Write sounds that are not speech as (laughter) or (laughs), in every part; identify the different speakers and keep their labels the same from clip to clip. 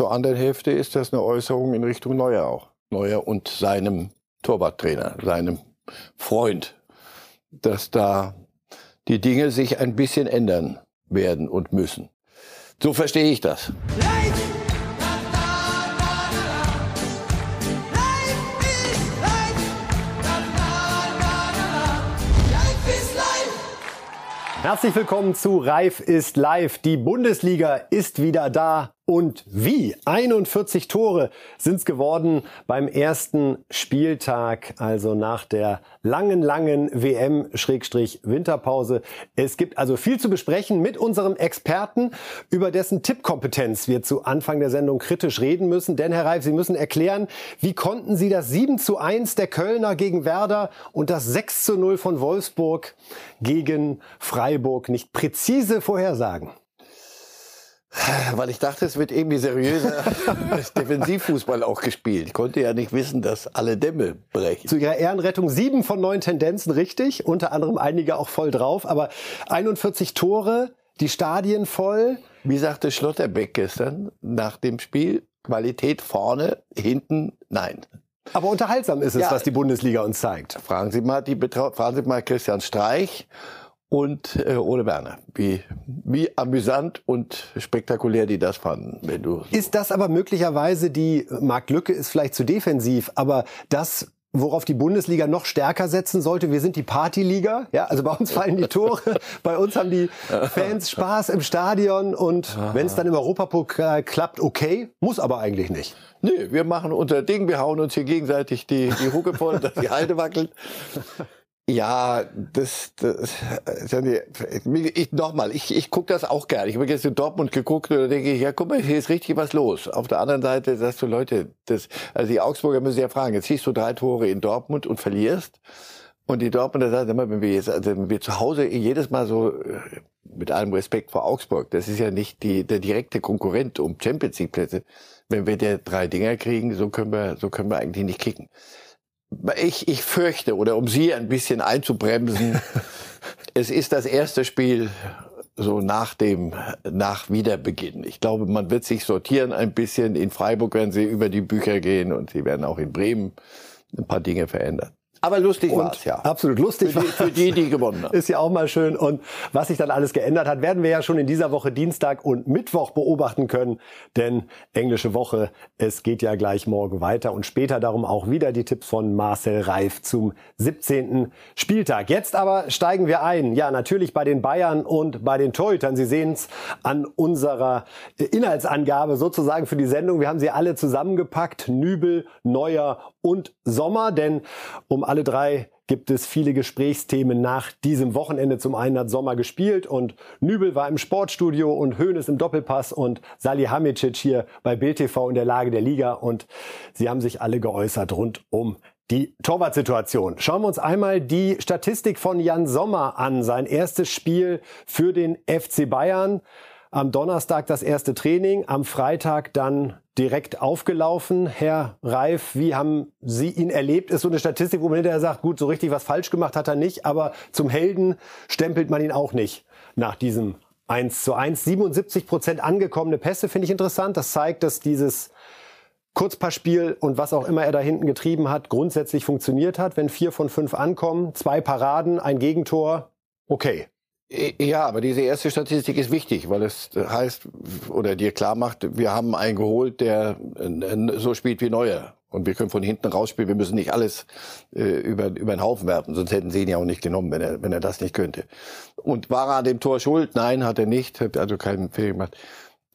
Speaker 1: zur anderen Hälfte ist das eine Äußerung in Richtung Neuer auch. Neuer und seinem Torwarttrainer, seinem Freund, dass da die Dinge sich ein bisschen ändern werden und müssen. So verstehe ich das.
Speaker 2: Herzlich willkommen zu Reif ist live. Die Bundesliga ist wieder da und wie? 41 Tore sind es geworden beim ersten Spieltag, also nach der langen, langen WM-Winterpause. Es gibt also viel zu besprechen mit unserem Experten, über dessen Tippkompetenz wir zu Anfang der Sendung kritisch reden müssen. Denn, Herr Reif, Sie müssen erklären, wie konnten Sie das 7 zu 1 der Kölner gegen Werder und das 6 zu 0 von Wolfsburg gegen Freiburg nicht präzise vorhersagen?
Speaker 1: Weil ich dachte, es wird irgendwie seriöser (laughs) Defensivfußball auch gespielt. Ich konnte ja nicht wissen, dass alle Dämme brechen.
Speaker 2: Zu ihrer Ehrenrettung sieben von neun Tendenzen richtig, unter anderem einige auch voll drauf, aber 41 Tore, die Stadien voll.
Speaker 1: Wie sagte Schlotterbeck gestern nach dem Spiel, Qualität vorne, hinten nein.
Speaker 2: Aber unterhaltsam ist es, ja, was die Bundesliga uns zeigt.
Speaker 1: Fragen Sie mal, die Betra fragen Sie mal Christian Streich und äh, Ole Werner. Wie, wie amüsant und spektakulär die das fanden. Wenn du
Speaker 2: so ist das aber möglicherweise die, Marc Lücke ist vielleicht zu defensiv, aber das worauf die Bundesliga noch stärker setzen sollte. Wir sind die Partyliga. Ja, also bei uns fallen die Tore. (laughs) bei uns haben die Fans Spaß im Stadion und wenn es dann im Europapokal klappt, okay. Muss aber eigentlich nicht.
Speaker 1: Nee, wir machen unser Ding. Wir hauen uns hier gegenseitig die, die Hucke voll, dass die Halde wackelt. Ja, das, das ich, nochmal, ich, ich gucke das auch gerne. Ich habe jetzt in Dortmund geguckt und da denke ich, ja, guck mal, hier ist richtig was los. Auf der anderen Seite sagst du, Leute, das, also die Augsburger müssen ja fragen, jetzt siehst du drei Tore in Dortmund und verlierst. Und die Dortmunder sagen immer, wenn wir jetzt, also wenn wir zu Hause jedes Mal so, äh, mit allem Respekt vor Augsburg, das ist ja nicht die, der direkte Konkurrent um Champions League Plätze. Wenn wir der drei Dinger kriegen, so können wir, so können wir eigentlich nicht kicken ich, ich fürchte, oder um Sie ein bisschen einzubremsen, (laughs) es ist das erste Spiel so nach dem, nach Wiederbeginn. Ich glaube, man wird sich sortieren ein bisschen. In Freiburg werden Sie über die Bücher gehen und Sie werden auch in Bremen ein paar Dinge verändern.
Speaker 2: Aber lustig war es, ja. Absolut lustig.
Speaker 1: Für die, für die, die gewonnen haben.
Speaker 2: Ist ja auch mal schön. Und was sich dann alles geändert hat, werden wir ja schon in dieser Woche Dienstag und Mittwoch beobachten können. Denn englische Woche, es geht ja gleich morgen weiter. Und später darum auch wieder die Tipps von Marcel Reif zum 17. Spieltag. Jetzt aber steigen wir ein. Ja, natürlich bei den Bayern und bei den Torhütern. Sie sehen es an unserer Inhaltsangabe sozusagen für die Sendung. Wir haben sie alle zusammengepackt. Nübel, Neuer und Sommer. Denn um alle drei gibt es viele Gesprächsthemen nach diesem Wochenende. Zum einen hat Sommer gespielt und Nübel war im Sportstudio und Hoeneß im Doppelpass und Salihamidzic hier bei Bild TV in der Lage der Liga und sie haben sich alle geäußert rund um die Torwartsituation. Schauen wir uns einmal die Statistik von Jan Sommer an. Sein erstes Spiel für den FC Bayern. Am Donnerstag das erste Training, am Freitag dann direkt aufgelaufen. Herr Reif, wie haben Sie ihn erlebt? Ist so eine Statistik, wo man hinterher sagt, gut, so richtig was falsch gemacht hat er nicht, aber zum Helden stempelt man ihn auch nicht nach diesem 1 zu 1. 77 Prozent angekommene Pässe finde ich interessant. Das zeigt, dass dieses Kurzpassspiel und was auch immer er da hinten getrieben hat, grundsätzlich funktioniert hat. Wenn vier von fünf ankommen, zwei Paraden, ein Gegentor, okay.
Speaker 1: Ja, aber diese erste Statistik ist wichtig, weil es heißt oder dir klar macht, wir haben einen geholt, der so spielt wie Neuer. Und wir können von hinten rausspielen. Wir müssen nicht alles äh, über, über den Haufen werfen, sonst hätten sie ihn ja auch nicht genommen, wenn er, wenn er das nicht könnte. Und war er an dem Tor schuld? Nein, hat er nicht, hat also keinen Fehler gemacht.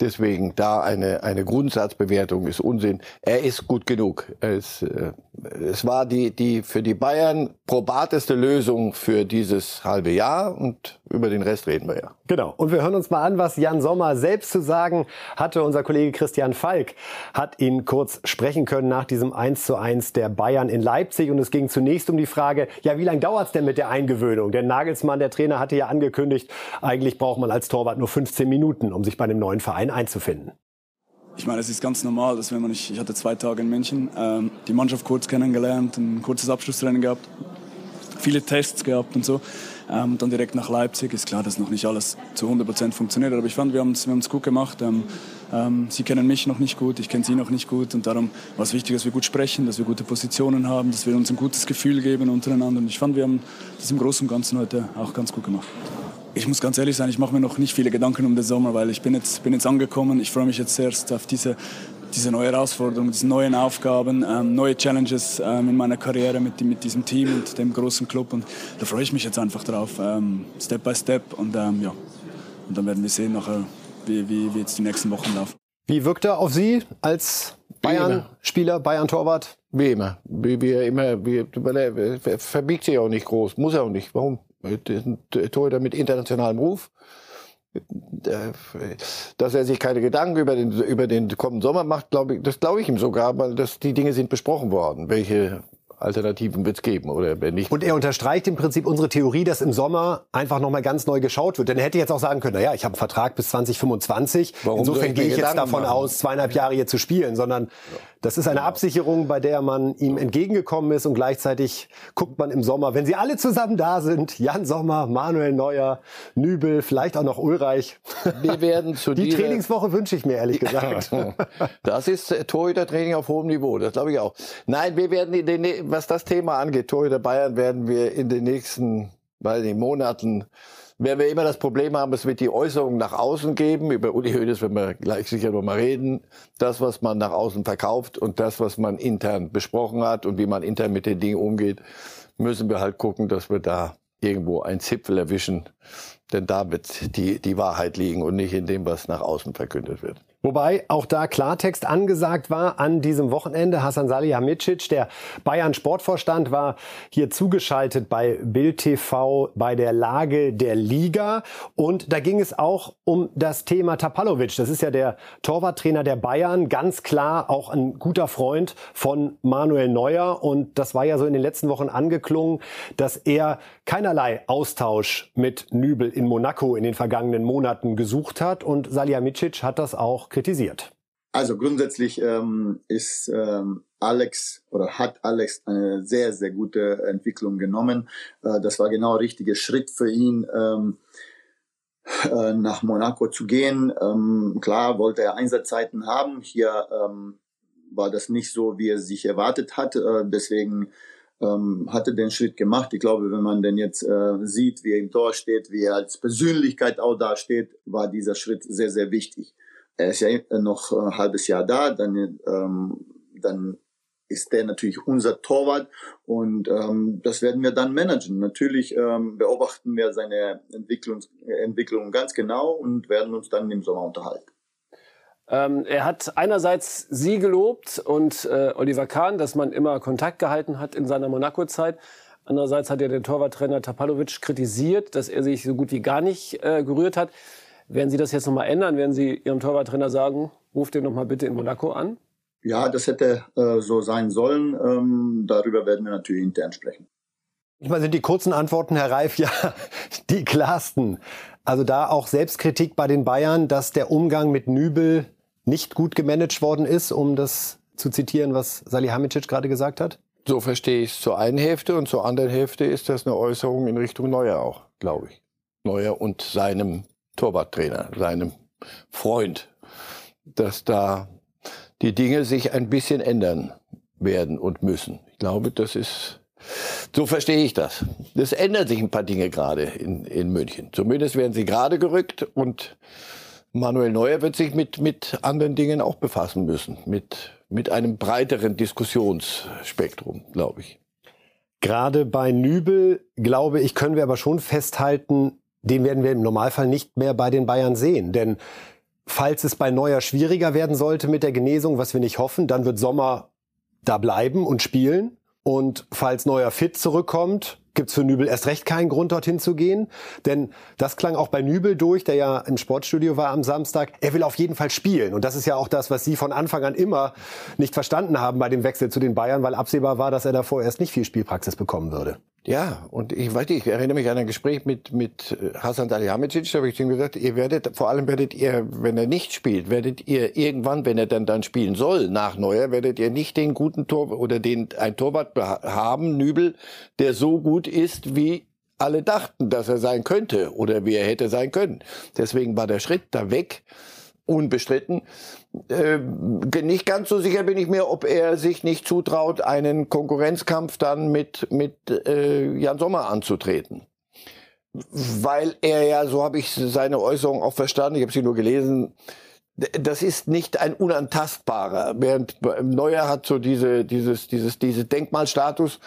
Speaker 1: Deswegen da eine, eine Grundsatzbewertung ist Unsinn. Er ist gut genug. Es, äh, es war die, die für die Bayern probateste Lösung für dieses halbe Jahr und über den Rest reden wir ja.
Speaker 2: Genau. Und wir hören uns mal an, was Jan Sommer selbst zu sagen hatte. Unser Kollege Christian Falk hat ihn kurz sprechen können nach diesem 1 zu 1 der Bayern in Leipzig. Und es ging zunächst um die Frage, ja, wie lange dauert es denn mit der Eingewöhnung? Denn Nagelsmann, der Trainer, hatte ja angekündigt, eigentlich braucht man als Torwart nur 15 Minuten, um sich bei einem neuen Verein einzufinden.
Speaker 3: Ich meine, es ist ganz normal, dass wenn man, ich, ich hatte zwei Tage in München, ähm, die Mannschaft kurz kennengelernt, ein kurzes Abschlusstraining gehabt, viele Tests gehabt und so. Ähm, dann direkt nach Leipzig. Ist klar, dass noch nicht alles zu 100 Prozent funktioniert, aber ich fand, wir haben es wir gut gemacht. Ähm, ähm, sie kennen mich noch nicht gut, ich kenne sie noch nicht gut und darum war es wichtig, dass wir gut sprechen, dass wir gute Positionen haben, dass wir uns ein gutes Gefühl geben untereinander. Und ich fand, wir haben das im Großen und Ganzen heute auch ganz gut gemacht. Ich muss ganz ehrlich sein, ich mache mir noch nicht viele Gedanken um den Sommer, weil ich bin jetzt, bin jetzt angekommen. Ich freue mich jetzt erst auf diese, diese neue Herausforderung, diese neuen Aufgaben, ähm, neue Challenges ähm, in meiner Karriere mit, mit diesem Team und dem großen Club. Und da freue ich mich jetzt einfach drauf, ähm, Step by Step. Und ähm, ja, und dann werden wir sehen nachher, wie, wie, wie jetzt die nächsten Wochen laufen.
Speaker 2: Wie wirkt er auf Sie als Bayern-Spieler, Bayern-Torwart?
Speaker 1: Wie immer. Wie, wie immer. Wie, er verbiegt sich auch nicht groß. Muss er auch nicht. Warum? Torhüter mit internationalem Ruf. Dass er sich keine Gedanken über den, über den kommenden Sommer macht, glaube ich, das glaube ich ihm sogar, weil das, die Dinge sind besprochen worden, welche Alternativen wird es geben oder wenn nicht.
Speaker 2: Und er unterstreicht im Prinzip unsere Theorie, dass im Sommer einfach nochmal ganz neu geschaut wird. Denn er hätte jetzt auch sagen können, naja, ich habe einen Vertrag bis 2025. Warum Insofern gehe ich jetzt davon machen? aus, zweieinhalb Jahre hier zu spielen, sondern das ist eine genau. Absicherung, bei der man ihm entgegengekommen ist und gleichzeitig guckt man im Sommer, wenn sie alle zusammen da sind, Jan Sommer, Manuel Neuer, Nübel, vielleicht auch noch Ulreich.
Speaker 1: Wir werden zu
Speaker 2: Die Trainingswoche wünsche ich mir ehrlich gesagt. (laughs)
Speaker 1: das ist Torhüter-Training auf hohem Niveau, das glaube ich auch. Nein, wir werden in den, was das Thema angeht, Torhüter Bayern, werden wir in den nächsten, weiß nicht, Monaten werden wir immer das Problem haben, es wird die Äußerungen nach außen geben. Über Uli Hoeneß werden wir gleich sicher noch mal reden. Das, was man nach außen verkauft und das, was man intern besprochen hat und wie man intern mit den Dingen umgeht, müssen wir halt gucken, dass wir da irgendwo einen Zipfel erwischen. Denn da wird die, die Wahrheit liegen und nicht in dem, was nach außen verkündet wird.
Speaker 2: Wobei auch da Klartext angesagt war an diesem Wochenende. Hasan Salihamidzic, der Bayern Sportvorstand, war hier zugeschaltet bei Bild TV bei der Lage der Liga. Und da ging es auch um das Thema Tapalovic. Das ist ja der Torwarttrainer der Bayern. Ganz klar auch ein guter Freund von Manuel Neuer. Und das war ja so in den letzten Wochen angeklungen, dass er keinerlei Austausch mit Nübel in Monaco in den vergangenen Monaten gesucht hat. Und Salihamidzic hat das auch kritisiert?
Speaker 4: Also grundsätzlich ähm, ist ähm, Alex oder hat Alex eine sehr, sehr gute Entwicklung genommen. Äh, das war genau der richtige Schritt für ihn, ähm, äh, nach Monaco zu gehen. Ähm, klar wollte er Einsatzzeiten haben. Hier ähm, war das nicht so, wie er sich erwartet hat. Äh, deswegen ähm, hatte den Schritt gemacht. Ich glaube, wenn man denn jetzt äh, sieht, wie er im Tor steht, wie er als Persönlichkeit auch dasteht, war dieser Schritt sehr, sehr wichtig er ist ja noch ein halbes Jahr da, dann, ähm, dann ist der natürlich unser Torwart und ähm, das werden wir dann managen. Natürlich ähm, beobachten wir seine Entwicklung, Entwicklung ganz genau und werden uns dann im Sommer unterhalten.
Speaker 2: Ähm, er hat einerseits Sie gelobt und äh, Oliver Kahn, dass man immer Kontakt gehalten hat in seiner Monaco-Zeit. Andererseits hat ja der Torwarttrainer Tapalovic kritisiert, dass er sich so gut wie gar nicht äh, gerührt hat. Werden Sie das jetzt nochmal ändern? Werden Sie Ihrem Torwarttrainer sagen, ruft den nochmal bitte in Monaco an?
Speaker 4: Ja, das hätte äh, so sein sollen. Ähm, darüber werden wir natürlich intern sprechen.
Speaker 2: Manchmal sind die kurzen Antworten, Herr Reif, (laughs) ja die klarsten. Also da auch Selbstkritik bei den Bayern, dass der Umgang mit Nübel nicht gut gemanagt worden ist, um das zu zitieren, was Salihamidzic gerade gesagt hat?
Speaker 1: So verstehe ich es zur einen Hälfte und zur anderen Hälfte ist das eine Äußerung in Richtung Neuer auch, glaube ich. Neuer und seinem Torwarttrainer, seinem Freund, dass da die Dinge sich ein bisschen ändern werden und müssen. Ich glaube, das ist, so verstehe ich das. Es ändern sich ein paar Dinge gerade in, in München. Zumindest werden sie gerade gerückt und Manuel Neuer wird sich mit, mit anderen Dingen auch befassen müssen. Mit, mit einem breiteren Diskussionsspektrum, glaube ich.
Speaker 2: Gerade bei Nübel, glaube ich, können wir aber schon festhalten, den werden wir im Normalfall nicht mehr bei den Bayern sehen. Denn falls es bei Neuer schwieriger werden sollte mit der Genesung, was wir nicht hoffen, dann wird Sommer da bleiben und spielen. Und falls Neuer fit zurückkommt, gibt's für Nübel erst recht keinen Grund, dorthin zu gehen. Denn das klang auch bei Nübel durch, der ja im Sportstudio war am Samstag. Er will auf jeden Fall spielen. Und das ist ja auch das, was Sie von Anfang an immer nicht verstanden haben bei dem Wechsel zu den Bayern, weil absehbar war, dass er davor erst nicht viel Spielpraxis bekommen würde.
Speaker 1: Ja, und ich weiß nicht, ich erinnere mich an ein Gespräch mit, mit Hasan Salihamidzic, da habe ich ihm gesagt, ihr werdet, vor allem werdet ihr, wenn er nicht spielt, werdet ihr irgendwann, wenn er dann dann spielen soll, nach Neuer, werdet ihr nicht den guten Tor oder den, ein Torwart haben, Nübel, der so gut ist wie alle dachten, dass er sein könnte oder wie er hätte sein können. Deswegen war der Schritt da weg, unbestritten. Äh, nicht ganz so sicher bin ich mir, ob er sich nicht zutraut, einen Konkurrenzkampf dann mit, mit äh, Jan Sommer anzutreten. Weil er ja, so habe ich seine Äußerung auch verstanden, ich habe sie nur gelesen, das ist nicht ein unantastbarer. Während Neuer hat so diese, dieses, dieses, diese Denkmalstatus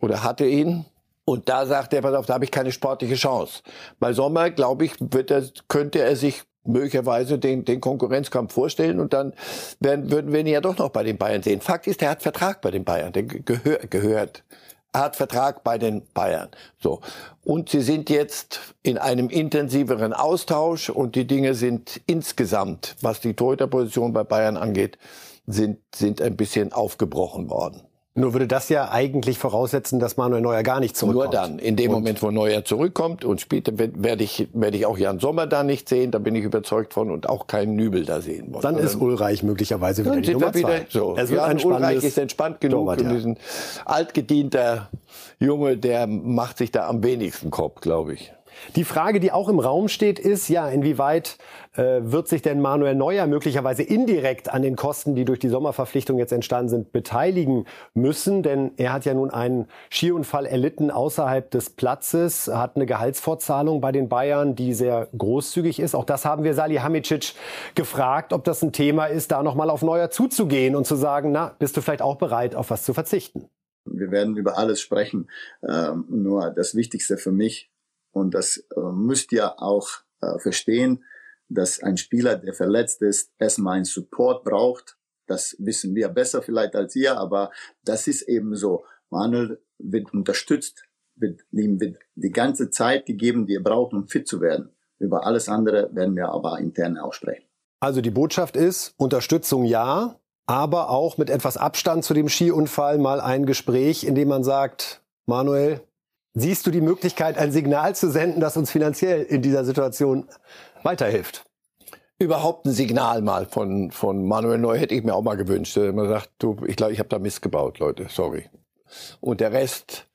Speaker 1: oder hatte ihn. Und da sagt er, pass auf, da habe ich keine sportliche Chance. Bei Sommer, glaube ich, wird er, könnte er sich möglicherweise den, den Konkurrenzkampf vorstellen und dann werden, würden wir ihn ja doch noch bei den Bayern sehen. Fakt ist, er hat Vertrag bei den Bayern, der gehör, gehört. Er hat Vertrag bei den Bayern. So. Und sie sind jetzt in einem intensiveren Austausch und die Dinge sind insgesamt, was die Torhüterposition bei Bayern angeht, sind, sind ein bisschen aufgebrochen worden.
Speaker 2: Nur würde das ja eigentlich voraussetzen, dass Manuel Neuer gar nicht zurückkommt.
Speaker 1: Nur dann, in dem und Moment, wo Neuer zurückkommt und später werde ich, werde ich auch Jan Sommer da nicht sehen, da bin ich überzeugt von und auch keinen Nübel da sehen
Speaker 2: wollen. Dann ist Ulreich möglicherweise wieder die Nummer
Speaker 1: wieder, so. Es wird ein Ulreich ist entspannt genug Torwart, ja. und diesen altgedienter Junge, der macht sich da am wenigsten Kopf, glaube ich.
Speaker 2: Die Frage, die auch im Raum steht, ist ja, inwieweit äh, wird sich denn Manuel Neuer möglicherweise indirekt an den Kosten, die durch die Sommerverpflichtung jetzt entstanden sind, beteiligen müssen? Denn er hat ja nun einen Skiunfall erlitten außerhalb des Platzes, hat eine Gehaltsfortzahlung bei den Bayern, die sehr großzügig ist. Auch das haben wir Salihamidzic gefragt, ob das ein Thema ist, da nochmal auf Neuer zuzugehen und zu sagen, na, bist du vielleicht auch bereit, auf was zu verzichten?
Speaker 4: Wir werden über alles sprechen. Ähm, nur das Wichtigste für mich und das äh, müsst ihr auch äh, verstehen, dass ein Spieler, der verletzt ist, erstmal einen Support braucht. Das wissen wir besser vielleicht als ihr, aber das ist eben so. Manuel wird unterstützt, wird ihm wird die ganze Zeit gegeben, die er braucht, um fit zu werden. Über alles andere werden wir aber intern auch sprechen.
Speaker 2: Also die Botschaft ist, Unterstützung ja, aber auch mit etwas Abstand zu dem Skiunfall mal ein Gespräch, in dem man sagt, Manuel, Siehst du die Möglichkeit, ein Signal zu senden, das uns finanziell in dieser Situation weiterhilft?
Speaker 1: Überhaupt ein Signal mal von, von Manuel Neu hätte ich mir auch mal gewünscht. Man sagt, du, ich glaube, ich habe da Mist gebaut, Leute, sorry. Und der Rest,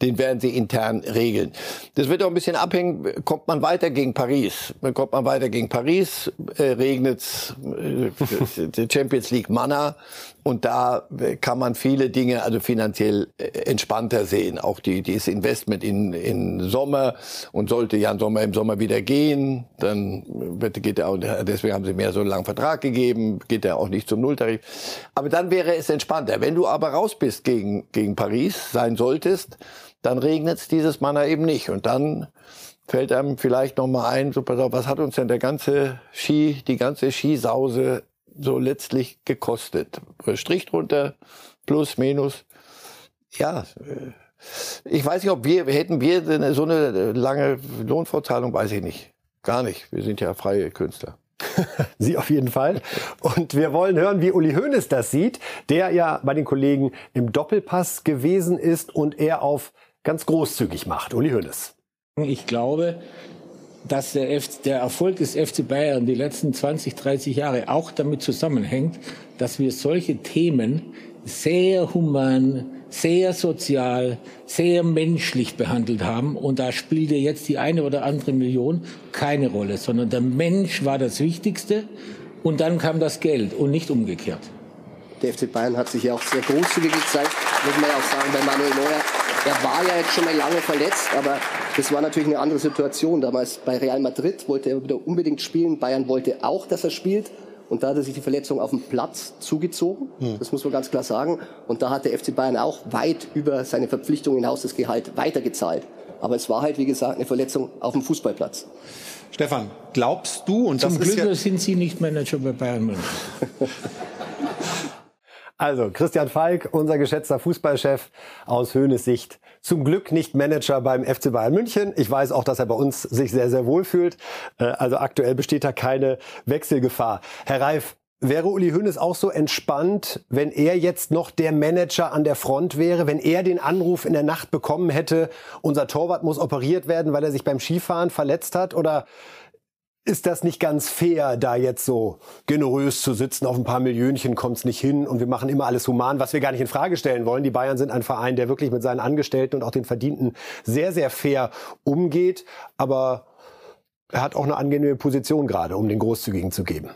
Speaker 1: den werden sie intern regeln. Das wird auch ein bisschen abhängen, kommt man weiter gegen Paris. Kommt man weiter gegen Paris, äh, regnet's äh, (laughs) Champions League Manna und da kann man viele Dinge also finanziell äh, entspannter sehen. Auch die, dieses Investment in, in Sommer und sollte Jan Sommer im Sommer wieder gehen, dann wird, geht er auch, deswegen haben sie mir so einen langen Vertrag gegeben, geht er auch nicht zum Nulltarif. Aber dann wäre es entspannter. Wenn du aber raus bist gegen, gegen Paris, sein solltest, dann regnet es dieses Manna eben nicht. Und dann fällt einem vielleicht noch mal ein, so pass auf, was hat uns denn der ganze Ski, die ganze Skisause so letztlich gekostet? Strich drunter, plus, minus. Ja, äh, ich weiß nicht, ob wir, hätten wir so eine lange Lohnfortzahlung, weiß ich nicht. Gar nicht. Wir sind ja freie Künstler. (laughs)
Speaker 2: Sie auf jeden Fall. Und wir wollen hören, wie Uli Hoeneß das sieht, der ja bei den Kollegen im Doppelpass gewesen ist und er auf ganz großzügig macht. Uli Hoeneß.
Speaker 5: Ich glaube, dass der, F der Erfolg des FC Bayern die letzten 20, 30 Jahre auch damit zusammenhängt, dass wir solche Themen sehr human, sehr sozial, sehr menschlich behandelt haben. Und da spielte jetzt die eine oder andere Million keine Rolle, sondern der Mensch war das Wichtigste und dann kam das Geld und nicht umgekehrt.
Speaker 6: Der FC Bayern hat sich ja auch sehr großzügig gezeigt, muss man ja auch sagen, bei Manuel Neuer. Er war ja jetzt schon mal lange verletzt, aber das war natürlich eine andere Situation. Damals bei Real Madrid wollte er wieder unbedingt spielen. Bayern wollte auch, dass er spielt. Und da hat er sich die Verletzung auf dem Platz zugezogen. Hm. Das muss man ganz klar sagen. Und da hat der FC Bayern auch weit über seine Verpflichtung hinaus das Gehalt weitergezahlt. Aber es war halt, wie gesagt, eine Verletzung auf dem Fußballplatz.
Speaker 2: Stefan, glaubst du, und
Speaker 5: Zum
Speaker 2: das
Speaker 5: Glück
Speaker 2: ist ja
Speaker 5: sind Sie nicht Manager bei Bayern München. (laughs)
Speaker 2: Also, Christian Falk, unser geschätzter Fußballchef aus Höhnes Sicht. Zum Glück nicht Manager beim FC Bayern München. Ich weiß auch, dass er bei uns sich sehr, sehr wohl fühlt. Äh, also aktuell besteht da keine Wechselgefahr. Herr Reif, Wäre Uli Hoeneß auch so entspannt, wenn er jetzt noch der Manager an der Front wäre, wenn er den Anruf in der Nacht bekommen hätte, unser Torwart muss operiert werden, weil er sich beim Skifahren verletzt hat? Oder ist das nicht ganz fair, da jetzt so generös zu sitzen, auf ein paar Millionchen kommt's nicht hin und wir machen immer alles human, was wir gar nicht in Frage stellen wollen. Die Bayern sind ein Verein, der wirklich mit seinen Angestellten und auch den Verdienten sehr, sehr fair umgeht, aber er hat auch eine angenehme Position gerade, um den Großzügigen zu geben.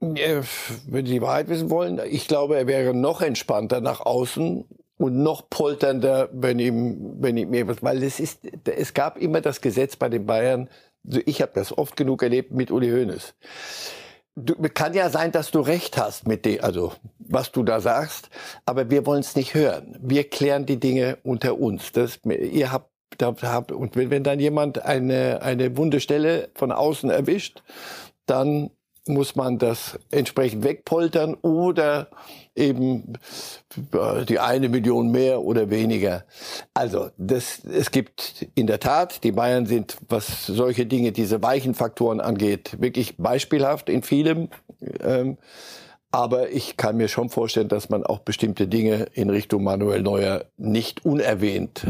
Speaker 1: Wenn Sie die Wahrheit wissen wollen, ich glaube, er wäre noch entspannter nach außen und noch polternder, wenn ihm, wenn ihm etwas, weil es ist, es gab immer das Gesetz bei den Bayern, ich habe das oft genug erlebt mit Uli Hoeneß. Du, kann ja sein, dass du recht hast mit dem, also was du da sagst, aber wir wollen es nicht hören. Wir klären die Dinge unter uns. Das, ihr habt, da, habt und wenn, wenn dann jemand eine eine wunde Stelle von außen erwischt, dann muss man das entsprechend wegpoltern oder eben äh, die eine Million mehr oder weniger. Also das, es gibt in der Tat, die Bayern sind, was solche Dinge, diese weichen Faktoren angeht, wirklich beispielhaft in vielem. Ähm, aber ich kann mir schon vorstellen, dass man auch bestimmte Dinge in Richtung Manuel Neuer nicht unerwähnt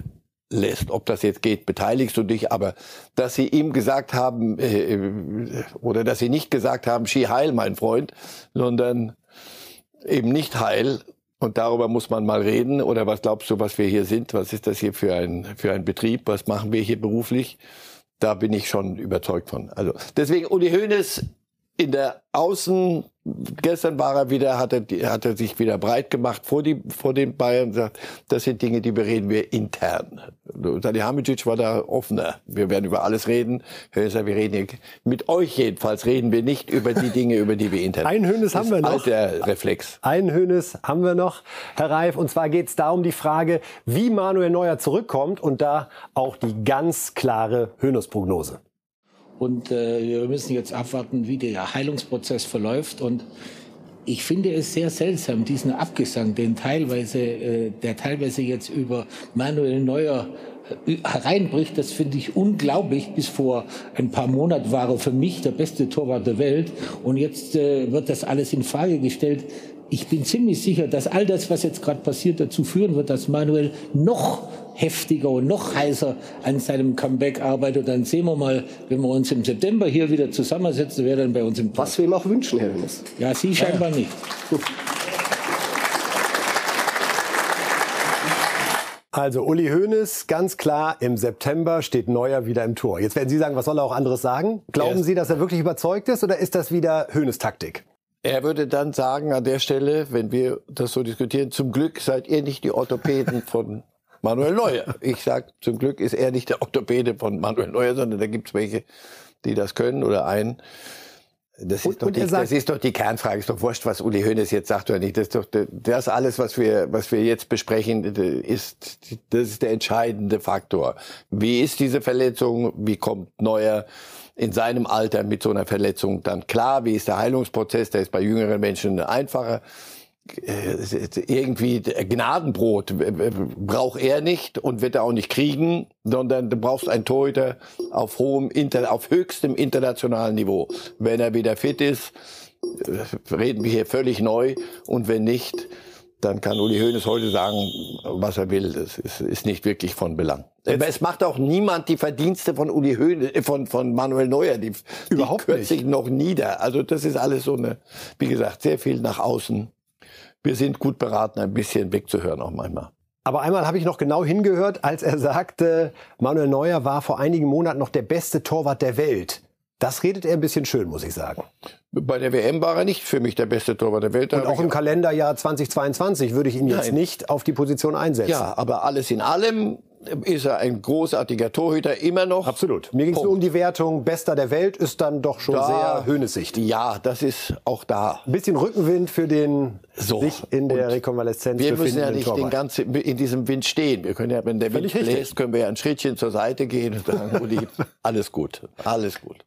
Speaker 1: lässt. Ob das jetzt geht, beteiligst du dich, aber dass sie ihm gesagt haben, äh, äh, oder dass sie nicht gesagt haben, Ski heil, mein Freund, sondern eben nicht heil. Und darüber muss man mal reden. Oder was glaubst du, was wir hier sind? Was ist das hier für ein, für ein Betrieb? Was machen wir hier beruflich? Da bin ich schon überzeugt von. Also deswegen Uli Hoeneß in der Außen, gestern war er wieder, hat er, hat er sich wieder breit gemacht vor, die, vor den Bayern und sagt, das sind Dinge, die bereden wir intern. Salihamidzic war da offener. Wir werden über alles reden. Höser, wir reden mit euch jedenfalls reden wir nicht über die Dinge, über die wir intern.
Speaker 2: Ein Hönes haben wir noch.
Speaker 1: Der Reflex.
Speaker 2: Ein Hönes haben wir noch, Herr Reif. Und zwar geht es da um die Frage, wie Manuel Neuer zurückkommt und da auch die ganz klare Hönes-Prognose.
Speaker 5: Und äh, wir müssen jetzt abwarten, wie der Heilungsprozess verläuft. Und ich finde es sehr seltsam, diesen Abgesang, den teilweise, äh, der teilweise jetzt über Manuel Neuer äh, hereinbricht, das finde ich unglaublich. Bis vor ein paar Monaten war er für mich der beste Torwart der Welt und jetzt äh, wird das alles in Frage gestellt. Ich bin ziemlich sicher, dass all das, was jetzt gerade passiert, dazu führen wird, dass Manuel noch heftiger und noch heißer an seinem Comeback arbeitet. Dann sehen wir mal, wenn wir uns im September hier wieder zusammensetzen, wer dann bei uns im
Speaker 6: Tor. Was wir ihm auch wünschen, Herr Hönes.
Speaker 5: Ja, Sie scheinbar ja. nicht.
Speaker 2: Also Uli Hoeneß, ganz klar, im September steht Neuer wieder im Tor. Jetzt werden Sie sagen, was soll er auch anderes sagen? Glauben Sie, dass er wirklich überzeugt ist oder ist das wieder Hoeneß Taktik?
Speaker 1: Er würde dann sagen an der Stelle, wenn wir das so diskutieren, zum Glück seid ihr nicht die Orthopäden (laughs) von Manuel Neuer. Ich sag, zum Glück ist er nicht der Orthopäde von Manuel Neuer, sondern da gibt es welche, die das können oder einen. Das ist, doch die, sagt, das ist doch die Kernfrage. Ist doch wurscht, was Uli Hoeneß jetzt sagt oder nicht. Das ist doch das alles, was wir, was wir jetzt besprechen, ist, das ist der entscheidende Faktor. Wie ist diese Verletzung? Wie kommt Neuer in seinem Alter mit so einer Verletzung dann klar? Wie ist der Heilungsprozess? Der ist bei jüngeren Menschen einfacher. Äh, irgendwie Gnadenbrot braucht er nicht und wird er auch nicht kriegen, sondern du brauchst einen Torhüter auf hohem, auf höchstem internationalen Niveau. Wenn er wieder fit ist, äh, reden wir hier völlig neu und wenn nicht, dann kann Uli Hoeneß heute sagen, was er will. Das ist, ist nicht wirklich von Belang. Aber es macht auch niemand die Verdienste von Uli Hoeneß, äh, von, von Manuel Neuer, die, Überhaupt die sich noch nieder. Also das ist alles so eine, wie gesagt, sehr viel nach außen wir sind gut beraten, ein bisschen wegzuhören auch manchmal.
Speaker 2: Aber einmal habe ich noch genau hingehört, als er sagte, Manuel Neuer war vor einigen Monaten noch der beste Torwart der Welt. Das redet er ein bisschen schön, muss ich sagen.
Speaker 1: Bei der WM war er nicht für mich der beste Torwart der Welt.
Speaker 2: Und auch im Kalenderjahr 2022 würde ich ihn Nein. jetzt nicht auf die Position einsetzen.
Speaker 1: Ja, aber alles in allem ist er ein großartiger Torhüter immer noch.
Speaker 2: Absolut. Mir ging es nur um die Wertung. Bester der Welt ist dann doch schon da, sehr Höhnesicht.
Speaker 1: Ja, das ist auch da.
Speaker 2: Ein bisschen Rückenwind für den so. sich in der Rekonvaleszenz
Speaker 1: Wir müssen ja nicht den ganzen, in diesem Wind stehen. Wir können ja, wenn der Wind bläst, können wir ja ein Schrittchen zur Seite gehen und sagen, (laughs) Uli, alles gut, alles gut.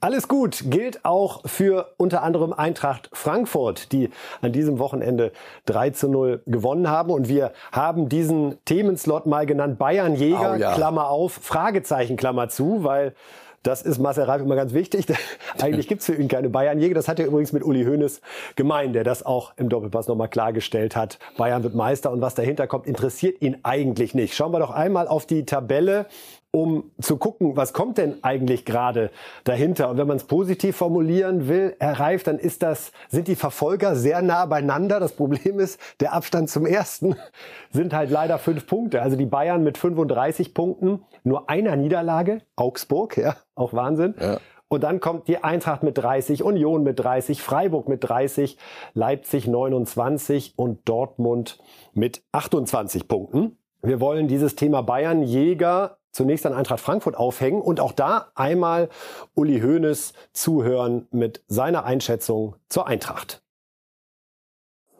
Speaker 2: Alles gut gilt auch für unter anderem Eintracht Frankfurt, die an diesem Wochenende 3 zu 0 gewonnen haben. Und wir haben diesen Themenslot mal genannt Bayern Jäger, oh ja. Klammer auf, Fragezeichen, Klammer zu, weil das ist Marcel Reif immer ganz wichtig. (laughs) Eigentlich gibt's für ihn keine Bayernjäger. Das hat er übrigens mit Uli Hoeneß gemeint, der das auch im Doppelpass nochmal klargestellt hat. Bayern wird Meister und was dahinter kommt, interessiert ihn eigentlich nicht. Schauen wir doch einmal auf die Tabelle. Um zu gucken, was kommt denn eigentlich gerade dahinter. Und wenn man es positiv formulieren will, Herr Reif, dann ist das, sind die Verfolger sehr nah beieinander. Das Problem ist, der Abstand zum ersten (laughs) sind halt leider fünf Punkte. Also die Bayern mit 35 Punkten, nur einer Niederlage, Augsburg, ja, auch Wahnsinn. Ja. Und dann kommt die Eintracht mit 30, Union mit 30, Freiburg mit 30, Leipzig 29 und Dortmund mit 28 Punkten. Wir wollen dieses Thema Bayern Jäger zunächst an Eintracht Frankfurt aufhängen und auch da einmal Uli Hoeneß zuhören mit seiner Einschätzung zur Eintracht.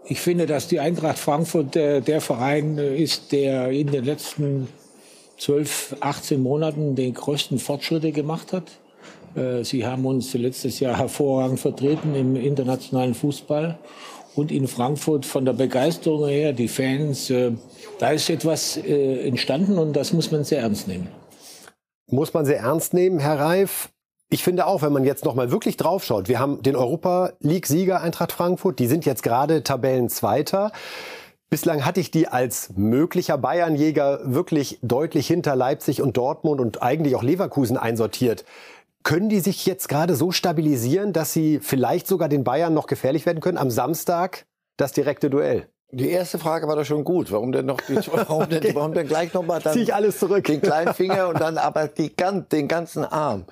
Speaker 5: Ich finde, dass die Eintracht Frankfurt äh, der Verein äh, ist, der in den letzten 12, 18 Monaten den größten Fortschritte gemacht hat. Äh, sie haben uns letztes Jahr hervorragend vertreten im internationalen Fußball und in Frankfurt von der Begeisterung her, die Fans, äh, da ist etwas äh, entstanden und das muss man sehr ernst nehmen.
Speaker 2: Muss man sehr ernst nehmen, Herr Reif. Ich finde auch, wenn man jetzt noch mal wirklich draufschaut, wir haben den Europa League Sieger Eintracht Frankfurt, die sind jetzt gerade Tabellenzweiter. Bislang hatte ich die als möglicher Bayernjäger wirklich deutlich hinter Leipzig und Dortmund und eigentlich auch Leverkusen einsortiert. Können die sich jetzt gerade so stabilisieren, dass sie vielleicht sogar den Bayern noch gefährlich werden können? Am Samstag das direkte Duell.
Speaker 1: Die erste Frage war doch schon gut. Warum denn noch die, (laughs) warum denn, warum denn gleich nochmal
Speaker 2: dann Zieh ich alles zurück.
Speaker 1: den kleinen Finger und dann aber die, den ganzen Arm?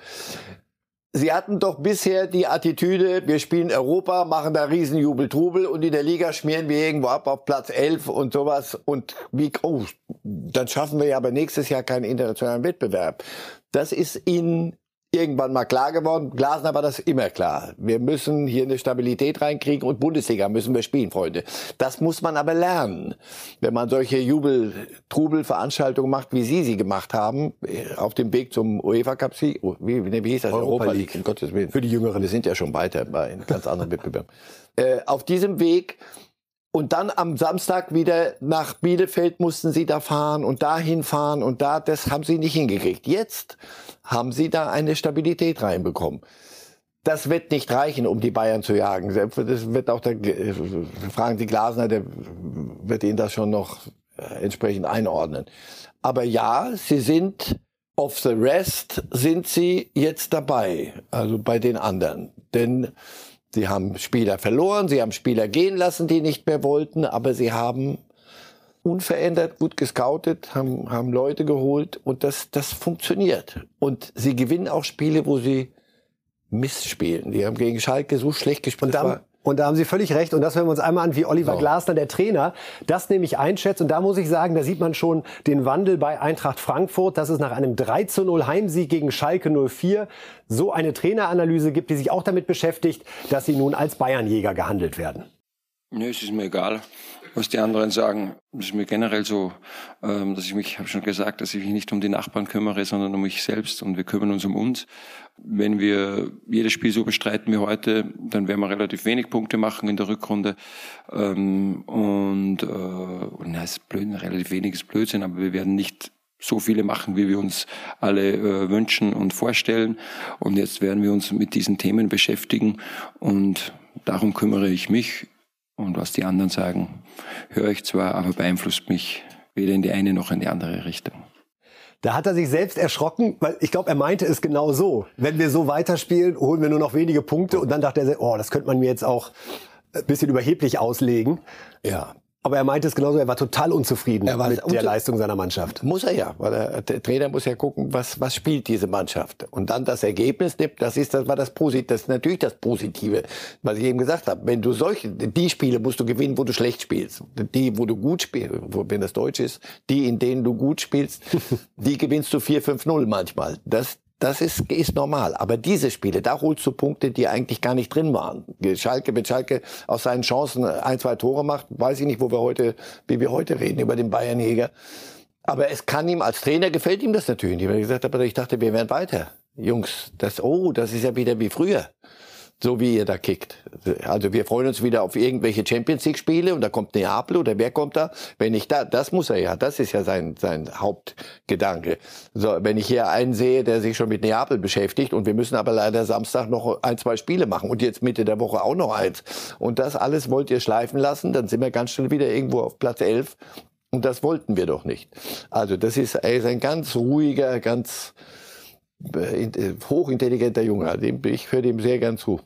Speaker 1: Sie hatten doch bisher die Attitüde, wir spielen Europa, machen da Riesenjubel, Trubel und in der Liga schmieren wir irgendwo ab auf Platz 11 und sowas und wie, oh, dann schaffen wir ja aber nächstes Jahr keinen internationalen Wettbewerb. Das ist Ihnen irgendwann mal klar geworden. Glasner war das immer klar. Wir müssen hier eine Stabilität reinkriegen und Bundesliga müssen wir spielen, Freunde. Das muss man aber lernen. Wenn man solche Jubel-Trubel-Veranstaltungen macht, wie Sie sie gemacht haben, äh, auf dem Weg zum UEFA Cup Sieg, oh, wie, wie hieß das?
Speaker 2: Europa, Europa League. League.
Speaker 1: Gottes Willen. Für die Jüngeren. Wir sind ja schon weiter bei einem ganz anderen Wettbewerb. (laughs) Äh, auf diesem Weg und dann am Samstag wieder nach Bielefeld mussten sie da fahren und dahin fahren und da, das haben sie nicht hingekriegt. Jetzt haben sie da eine Stabilität reinbekommen. Das wird nicht reichen, um die Bayern zu jagen. Das wird auch der, fragen Sie Glasner, der wird Ihnen das schon noch äh, entsprechend einordnen. Aber ja, sie sind off the rest, sind sie jetzt dabei, also bei den anderen. Denn Sie haben Spieler verloren, sie haben Spieler gehen lassen, die nicht mehr wollten, aber sie haben unverändert gut gescoutet, haben, haben Leute geholt und das, das funktioniert. Und sie gewinnen auch Spiele, wo sie Mist spielen. Die haben gegen Schalke so schlecht gespielt.
Speaker 2: Und da haben Sie völlig recht. Und das hören wir uns einmal an, wie Oliver so. Glasner, der Trainer, das nämlich einschätzt. Und da muss ich sagen, da sieht man schon den Wandel bei Eintracht Frankfurt, dass es nach einem 3 zu 0 Heimsieg gegen Schalke 04 so eine Traineranalyse gibt, die sich auch damit beschäftigt, dass sie nun als Bayernjäger gehandelt werden.
Speaker 7: Nö, es ist mir egal was die anderen sagen. Das ist mir generell so, ähm, dass ich mich, habe schon gesagt, dass ich mich nicht um die Nachbarn kümmere, sondern um mich selbst und wir kümmern uns um uns. Wenn wir jedes Spiel so bestreiten wie heute, dann werden wir relativ wenig Punkte machen in der Rückrunde. Ähm, und, äh, und na, ist blöd, relativ weniges Blödsinn, aber wir werden nicht so viele machen, wie wir uns alle äh, wünschen und vorstellen. Und jetzt werden wir uns mit diesen Themen beschäftigen und darum kümmere ich mich. Und was die anderen sagen, höre ich zwar, aber beeinflusst mich weder in die eine noch in die andere Richtung.
Speaker 2: Da hat er sich selbst erschrocken, weil ich glaube, er meinte es genau so. Wenn wir so weiterspielen, holen wir nur noch wenige Punkte und dann dachte er, oh, das könnte man mir jetzt auch ein bisschen überheblich auslegen.
Speaker 1: Ja,
Speaker 2: aber er meinte es genauso, er war total unzufrieden er war mit der Leistung seiner Mannschaft.
Speaker 1: Muss er ja, weil der, der, Trainer muss ja gucken, was, was spielt diese Mannschaft. Und dann das Ergebnis nimmt, das ist, das war das Positive, das ist natürlich das Positive, was ich eben gesagt habe. Wenn du solche, die Spiele musst du gewinnen, wo du schlecht spielst. Die, wo du gut spielst, wenn das Deutsch ist, die, in denen du gut spielst, (laughs) die gewinnst du 4-5-0 manchmal. Das, das ist, ist normal. Aber diese Spiele, da holst du Punkte, die eigentlich gar nicht drin waren. Schalke, mit Schalke aus seinen Chancen ein, zwei Tore macht, weiß ich nicht, wo wir heute, wie wir heute reden über den Bayernjäger. Aber es kann ihm als Trainer gefällt ihm das natürlich nicht, weil ich gesagt habe, ich dachte, wir werden weiter. Jungs, das, oh, das ist ja wieder wie früher so wie ihr da kickt. Also wir freuen uns wieder auf irgendwelche Champions League Spiele und da kommt Neapel oder wer kommt da? Wenn ich da, das muss er ja, das ist ja sein, sein Hauptgedanke. So, wenn ich hier einen sehe, der sich schon mit Neapel beschäftigt und wir müssen aber leider Samstag noch ein, zwei Spiele machen und jetzt Mitte der Woche auch noch eins. Und das alles wollt ihr schleifen lassen, dann sind wir ganz schnell wieder irgendwo auf Platz elf Und das wollten wir doch nicht. Also das ist, er ist ein ganz ruhiger, ganz äh, äh, hochintelligenter Junge. Dem, ich höre dem sehr gern zu.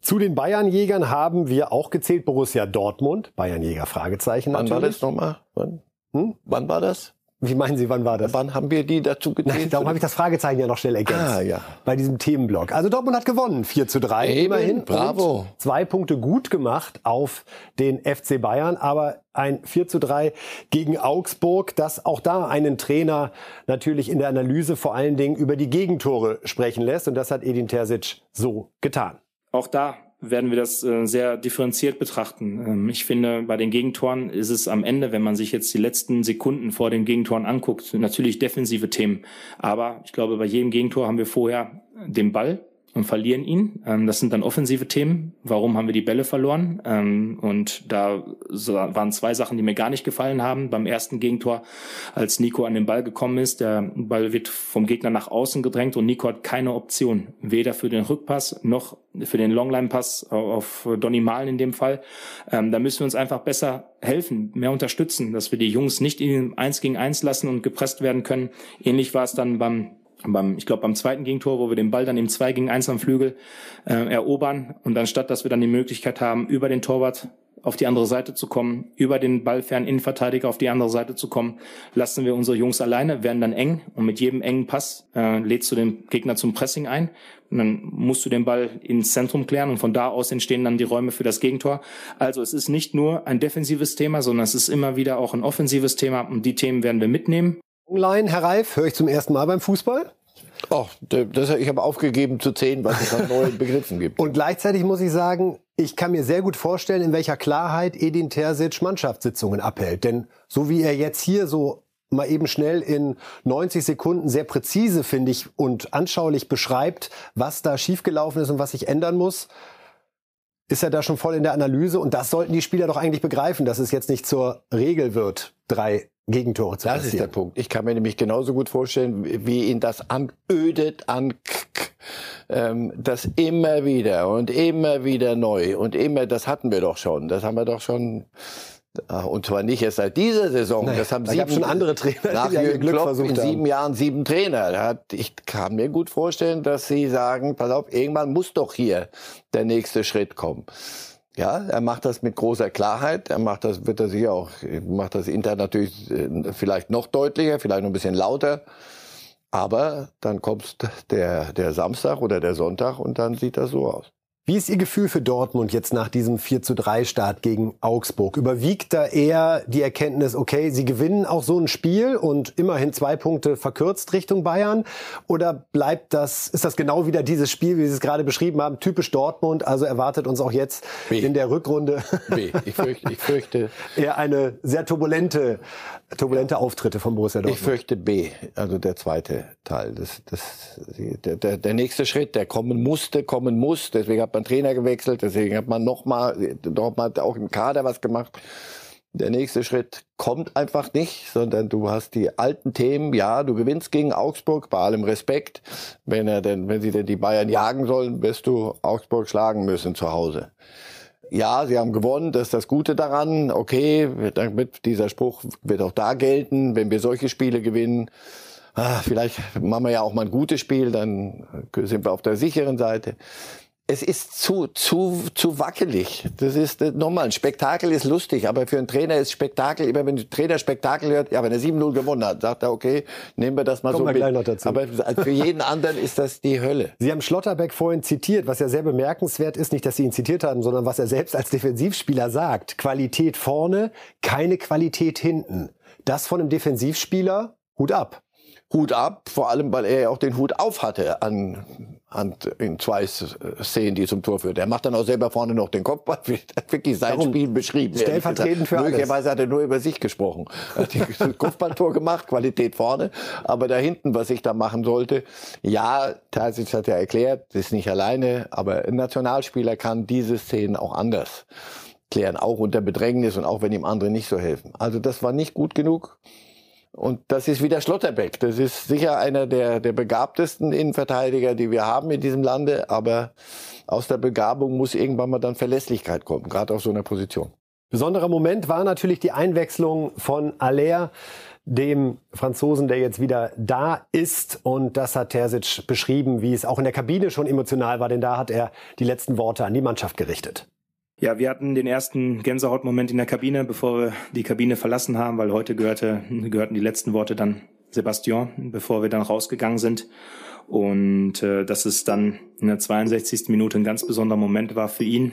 Speaker 2: Zu den Bayernjägern haben wir auch gezählt Borussia Dortmund. Bayernjäger Fragezeichen
Speaker 1: Wann
Speaker 2: natürlich.
Speaker 1: war das nochmal? Wann? Hm? Wann war das?
Speaker 2: Wie meinen Sie, wann war das?
Speaker 1: Wann haben wir die dazu (laughs) gezählt?
Speaker 2: Nein, darum habe ich das Fragezeichen ja noch schnell ergänzt.
Speaker 1: Ah, ja.
Speaker 2: Bei diesem Themenblock. Also Dortmund hat gewonnen, 4 zu 3
Speaker 1: Eben,
Speaker 2: immerhin.
Speaker 1: bravo.
Speaker 2: Und zwei Punkte gut gemacht auf den FC Bayern, aber ein 4 zu 3 gegen Augsburg, das auch da einen Trainer natürlich in der Analyse vor allen Dingen über die Gegentore sprechen lässt. Und das hat Edin Terzic so getan.
Speaker 8: Auch da werden wir das äh, sehr differenziert betrachten. Ähm, ich finde, bei den Gegentoren ist es am Ende, wenn man sich jetzt die letzten Sekunden vor den Gegentoren anguckt, natürlich defensive Themen. Aber ich glaube, bei jedem Gegentor haben wir vorher den Ball und verlieren ihn. Ähm, das sind dann offensive Themen. Warum haben wir die Bälle verloren? Ähm, und da waren zwei Sachen, die mir gar nicht gefallen haben. Beim ersten Gegentor, als Nico an den Ball gekommen ist, der Ball wird vom Gegner nach außen gedrängt und Nico hat keine Option. Weder für den Rückpass noch für den Longline-Pass auf Donny Malen in dem Fall. Ähm, da müssen wir uns einfach besser helfen, mehr unterstützen, dass wir die Jungs nicht in eins gegen eins lassen und gepresst werden können. Ähnlich war es dann beim beim, ich glaube beim zweiten Gegentor, wo wir den Ball dann im 2 gegen 1 am Flügel äh, erobern und anstatt, dass wir dann die Möglichkeit haben, über den Torwart auf die andere Seite zu kommen, über den ballfernen Innenverteidiger auf die andere Seite zu kommen, lassen wir unsere Jungs alleine, werden dann eng und mit jedem engen Pass äh, lädst du den Gegner zum Pressing ein und dann musst du den Ball ins Zentrum klären und von da aus entstehen dann die Räume für das Gegentor. Also es ist nicht nur ein defensives Thema, sondern es ist immer wieder auch ein offensives Thema und die Themen werden wir mitnehmen.
Speaker 2: Online, Herr Reif, höre ich zum ersten Mal beim Fußball.
Speaker 1: Oh, das, ich habe aufgegeben zu zählen, was es an neuen (laughs) Begriffen gibt.
Speaker 2: Und gleichzeitig muss ich sagen, ich kann mir sehr gut vorstellen, in welcher Klarheit Edin Terzic Mannschaftssitzungen abhält. Denn so wie er jetzt hier so mal eben schnell in 90 Sekunden sehr präzise, finde ich, und anschaulich beschreibt, was da schiefgelaufen ist und was sich ändern muss, ist er da schon voll in der Analyse. Und das sollten die Spieler doch eigentlich begreifen, dass es jetzt nicht zur Regel wird, drei Gegentore zu
Speaker 1: Das ist der Punkt. Ich kann mir nämlich genauso gut vorstellen, wie ihn das anödet, an ähm, das immer wieder und immer wieder neu und immer, das hatten wir doch schon, das haben wir doch schon ah, und zwar nicht erst seit dieser Saison.
Speaker 2: Naja,
Speaker 1: das haben
Speaker 2: da
Speaker 1: sieben,
Speaker 2: schon andere Trainer,
Speaker 1: nach
Speaker 2: die
Speaker 1: Jürgen
Speaker 2: Glück
Speaker 1: Klopp
Speaker 2: versucht
Speaker 1: in
Speaker 2: haben.
Speaker 1: sieben Jahren sieben Trainer. Hat, ich kann mir gut vorstellen, dass sie sagen, pass auf, irgendwann muss doch hier der nächste Schritt kommen. Ja, er macht das mit großer Klarheit. Er macht das, wird er sicher auch, macht das intern natürlich äh, vielleicht noch deutlicher, vielleicht noch ein bisschen lauter. Aber dann kommt der, der Samstag oder der Sonntag und dann sieht das so aus.
Speaker 2: Wie ist Ihr Gefühl für Dortmund jetzt nach diesem 4 zu 3 Start gegen Augsburg? Überwiegt da eher die Erkenntnis, okay, Sie gewinnen auch so ein Spiel und immerhin zwei Punkte verkürzt Richtung Bayern? Oder bleibt das, ist das genau wieder dieses Spiel, wie Sie es gerade beschrieben haben, typisch Dortmund? Also erwartet uns auch jetzt
Speaker 1: B.
Speaker 2: in der Rückrunde
Speaker 1: B. Ich fürchte, ich fürchte, (laughs)
Speaker 2: eher eine sehr turbulente, turbulente Auftritte von Borussia
Speaker 1: ich
Speaker 2: Dortmund.
Speaker 1: fürchte B, also der zweite Teil. Das, das, der, der, der nächste Schritt, der kommen musste, kommen muss. Deswegen hat man Trainer gewechselt, deswegen hat man nochmal noch mal auch im Kader was gemacht. Der nächste Schritt kommt einfach nicht, sondern du hast die alten Themen. Ja, du gewinnst gegen Augsburg, bei allem Respekt. Wenn er denn, wenn sie denn die Bayern jagen sollen, wirst du Augsburg schlagen müssen zu Hause. Ja, sie haben gewonnen, das ist das Gute daran. Okay, damit dieser Spruch wird auch da gelten, wenn wir solche Spiele gewinnen. Ah, vielleicht machen wir ja auch mal ein gutes Spiel, dann sind wir auf der sicheren Seite. Es ist zu, zu, zu wackelig. Das ist äh, nochmal, ein Spektakel ist lustig, aber für einen Trainer ist Spektakel, immer wenn der Trainer Spektakel hört, ja, wenn er 7-0 gewonnen hat, sagt er, okay, nehmen wir das mal
Speaker 2: Kommen
Speaker 1: so
Speaker 2: wir
Speaker 1: mit.
Speaker 2: dazu.
Speaker 1: Aber für jeden anderen ist das die Hölle.
Speaker 2: Sie haben Schlotterbeck vorhin zitiert, was ja sehr bemerkenswert ist, nicht, dass Sie ihn zitiert haben, sondern was er selbst als Defensivspieler sagt. Qualität vorne, keine Qualität hinten. Das von einem Defensivspieler, Hut ab.
Speaker 1: Hut ab, vor allem, weil er ja auch den Hut auf hatte an, an in zwei Szenen, die zum Tor führt. Er macht dann auch selber vorne noch den Kopfball, (laughs) hat wirklich sein
Speaker 2: Darum
Speaker 1: Spiel beschrieben.
Speaker 2: stellvertretend für.
Speaker 1: Möglicherweise hat er nur über sich gesprochen. Er hat das (laughs) Kopfballtor gemacht, Qualität vorne, aber da hinten, was ich da machen sollte, ja, Terzic hat ja erklärt, ist nicht alleine, aber ein Nationalspieler kann diese Szenen auch anders klären, auch unter Bedrängnis und auch wenn ihm andere nicht so helfen. Also das war nicht gut genug. Und das ist wieder Schlotterbeck. Das ist sicher einer der, der begabtesten Innenverteidiger, die wir haben in diesem Lande. Aber aus der Begabung muss irgendwann mal dann Verlässlichkeit kommen, gerade auf so einer Position.
Speaker 2: Besonderer Moment war natürlich die Einwechslung von Aller, dem Franzosen, der jetzt wieder da ist. Und das hat Terzic beschrieben, wie es auch in der Kabine schon emotional war, denn da hat er die letzten Worte an die Mannschaft gerichtet.
Speaker 8: Ja, wir hatten den ersten Gänsehautmoment in der Kabine, bevor wir die Kabine verlassen haben, weil heute gehörte, gehörten die letzten Worte dann Sebastian, bevor wir dann rausgegangen sind. Und äh, dass es dann in der 62. Minute ein ganz besonderer Moment war für ihn,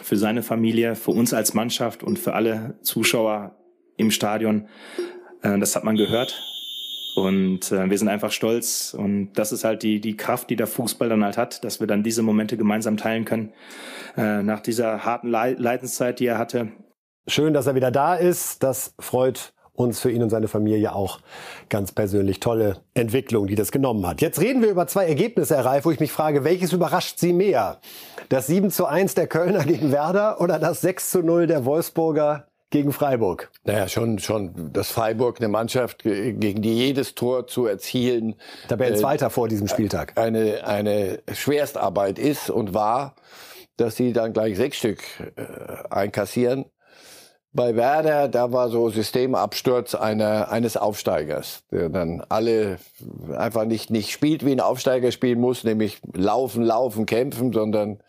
Speaker 8: für seine Familie, für uns als Mannschaft und für alle Zuschauer im Stadion. Äh, das hat man gehört. Und äh, wir sind einfach stolz. Und das ist halt die, die Kraft, die der Fußball dann halt hat, dass wir dann diese Momente gemeinsam teilen können. Äh, nach dieser harten Leidenszeit, die er hatte.
Speaker 2: Schön, dass er wieder da ist. Das freut uns für ihn und seine Familie auch ganz persönlich tolle Entwicklung, die das genommen hat. Jetzt reden wir über zwei Ergebnisse, Herr Reif, wo ich mich frage, welches überrascht Sie mehr? Das 7 zu 1 der Kölner gegen Werder oder das 6 zu 0 der Wolfsburger gegen Freiburg?
Speaker 1: Naja, schon, schon, dass Freiburg eine Mannschaft, gegen die jedes Tor zu erzielen.
Speaker 2: Tabellenzweiter äh, vor diesem Spieltag.
Speaker 1: Eine, eine Schwerstarbeit ist und war, dass sie dann gleich sechs Stück äh, einkassieren bei Werder, da war so Systemabsturz einer, eines Aufsteigers, der dann alle einfach nicht, nicht spielt, wie ein Aufsteiger spielen muss, nämlich laufen, laufen, kämpfen, sondern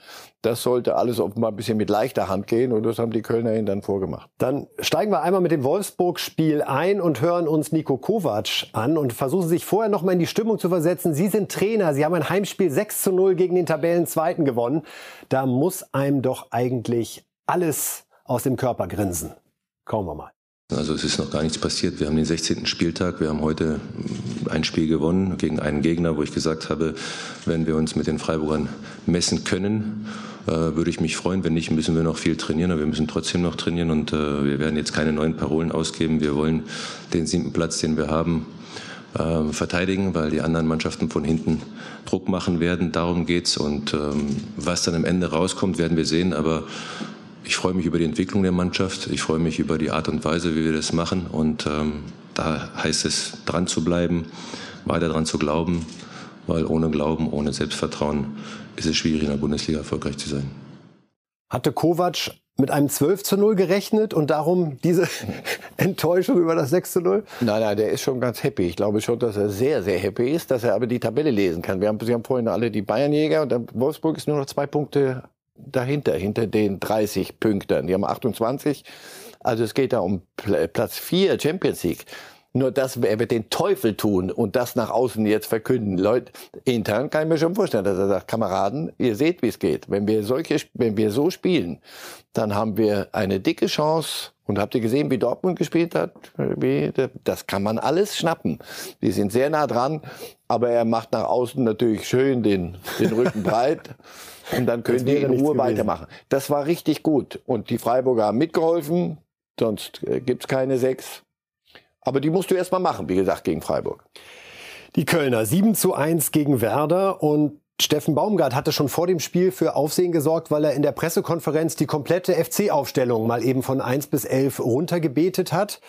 Speaker 1: das sollte alles offenbar ein bisschen mit leichter Hand gehen und das haben die Kölner ihnen dann vorgemacht.
Speaker 2: Dann steigen wir einmal mit dem Wolfsburg-Spiel ein und hören uns Nico Kovac an und versuchen sich vorher noch mal in die Stimmung zu versetzen. Sie sind Trainer, Sie haben ein Heimspiel 6 zu 0 gegen den Tabellenzweiten gewonnen. Da muss einem doch eigentlich alles aus dem Körper grinsen. Kommen wir mal.
Speaker 9: Also es ist noch gar nichts passiert. Wir haben den 16. Spieltag. Wir haben heute ein Spiel gewonnen gegen einen Gegner, wo ich gesagt habe, wenn wir uns mit den Freiburgern messen können, äh, würde ich mich freuen. Wenn nicht, müssen wir noch viel trainieren. Aber wir müssen trotzdem noch trainieren und äh, wir werden jetzt keine neuen Parolen ausgeben. Wir wollen den siebten Platz, den wir haben, äh, verteidigen, weil die anderen Mannschaften von hinten Druck machen werden. Darum geht's. Und ähm, was dann am Ende rauskommt, werden wir sehen. Aber ich freue mich über die Entwicklung der Mannschaft. Ich freue mich über die Art und Weise, wie wir das machen. Und ähm, da heißt es, dran zu bleiben, weiter dran zu glauben, weil ohne Glauben, ohne Selbstvertrauen ist es schwierig, in der Bundesliga erfolgreich zu sein.
Speaker 2: Hatte Kovac mit einem 12 zu 0 gerechnet und darum diese (laughs) Enttäuschung über das 6 zu 0?
Speaker 1: Nein, nein, der ist schon ganz happy. Ich glaube schon, dass er sehr, sehr happy ist, dass er aber die Tabelle lesen kann. Wir haben, Sie haben vorhin alle die Bayernjäger und Wolfsburg ist nur noch zwei Punkte dahinter, hinter den 30 Pünktern. Die haben 28. Also es geht da um Platz 4 Champions League. Nur das, er wird den Teufel tun und das nach außen jetzt verkünden. Leute, intern kann ich mir schon vorstellen, dass er sagt, Kameraden, ihr seht, wie es geht. Wenn wir solche, wenn wir so spielen, dann haben wir eine dicke Chance. Und habt ihr gesehen, wie Dortmund gespielt hat? Das kann man alles schnappen. Die sind sehr nah dran, aber er macht nach außen natürlich schön den, den Rücken (laughs) breit. Und dann können die in Ruhe weitermachen. Das war richtig gut. Und die Freiburger haben mitgeholfen, sonst äh, gibt's keine sechs. Aber die musst du erst mal machen, wie gesagt, gegen Freiburg.
Speaker 2: Die Kölner 7 zu 1 gegen Werder und Steffen Baumgart hatte schon vor dem Spiel für Aufsehen gesorgt, weil er in der Pressekonferenz die komplette FC-Aufstellung mal eben von 1 bis 11 runtergebetet hat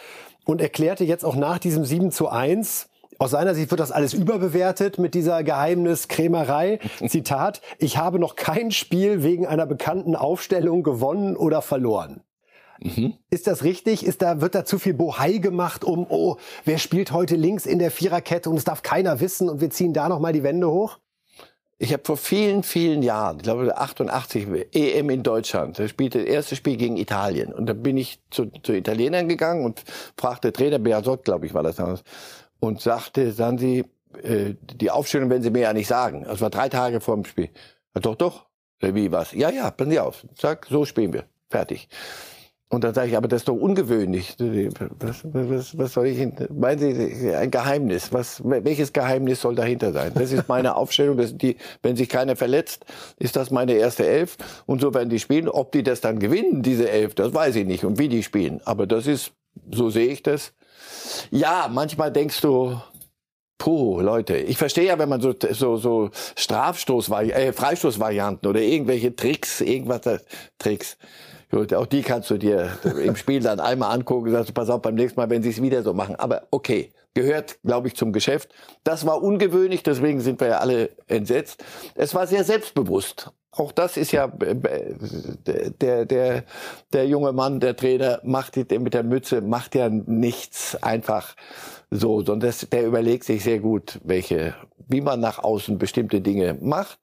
Speaker 2: und erklärte jetzt auch nach diesem 7 zu 1, aus seiner Sicht wird das alles überbewertet mit dieser Geheimniskrämerei. (laughs) Zitat, ich habe noch kein Spiel wegen einer bekannten Aufstellung gewonnen oder verloren. Mhm. Ist das richtig? Ist da, wird da zu viel Bohai gemacht um, oh, wer spielt heute links in der Viererkette und es darf keiner wissen und wir ziehen da nochmal die Wände hoch?
Speaker 1: Ich habe vor vielen, vielen Jahren, ich glaube 88, EM in Deutschland, da spielte das erste Spiel gegen Italien. Und da bin ich zu, zu Italienern gegangen und fragte Trainer Beasot, glaube ich, war das damals, und sagte, sagen Sie, äh, die Aufstellung werden Sie mir ja nicht sagen. Das war drei Tage vor dem Spiel. Ja, doch, doch. Wie was? Ja, ja, passen Sie auf. Sag, so spielen wir. Fertig. Und dann sage ich, aber das ist doch ungewöhnlich. Was, was, was soll ich, meinen Sie, ein Geheimnis? Was, welches Geheimnis soll dahinter sein? Das ist meine Aufstellung. Das die, wenn sich keiner verletzt, ist das meine erste Elf. Und so werden die spielen. Ob die das dann gewinnen, diese Elf, das weiß ich nicht. Und wie die spielen. Aber das ist, so sehe ich das. Ja, manchmal denkst du, Puh, Leute, ich verstehe ja, wenn man so so so Strafstoß äh, Freistoßvarianten oder irgendwelche Tricks, irgendwas Tricks. Gut, auch die kannst du dir im Spiel dann einmal angucken, sagst du, pass auf, beim nächsten Mal, wenn sie es wieder so machen. Aber okay, gehört, glaube ich, zum Geschäft. Das war ungewöhnlich, deswegen sind wir ja alle entsetzt. Es war sehr selbstbewusst auch das ist ja der der der junge Mann, der Trainer macht mit der Mütze macht ja nichts einfach so, sondern das, der überlegt sich sehr gut, welche wie man nach außen bestimmte Dinge macht.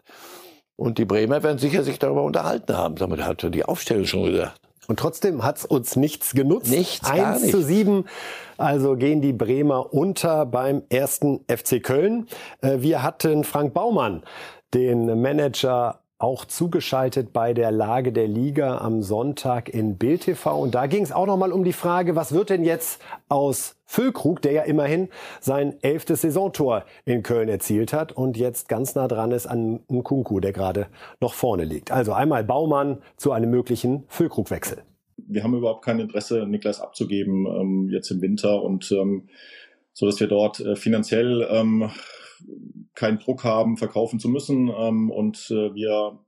Speaker 1: Und die Bremer werden sicher sich darüber unterhalten haben. Damit hat er die Aufstellung schon gesagt.
Speaker 2: Und trotzdem hat's uns nichts genutzt.
Speaker 1: Nichts,
Speaker 2: 1 zu 7. Also gehen die Bremer unter beim ersten FC Köln. Äh, wir hatten Frank Baumann, den Manager auch zugeschaltet bei der Lage der Liga am Sonntag in Bild TV. Und da ging es auch nochmal um die Frage, was wird denn jetzt aus Füllkrug, der ja immerhin sein elftes Saisontor in Köln erzielt hat und jetzt ganz nah dran ist an Nkunku, der gerade noch vorne liegt. Also einmal Baumann zu einem möglichen Füllkrugwechsel.
Speaker 10: Wir haben überhaupt kein Interesse, Niklas abzugeben ähm, jetzt im Winter und ähm, so dass wir dort äh, finanziell ähm, keinen Druck haben, verkaufen zu müssen. Ähm, und äh, wir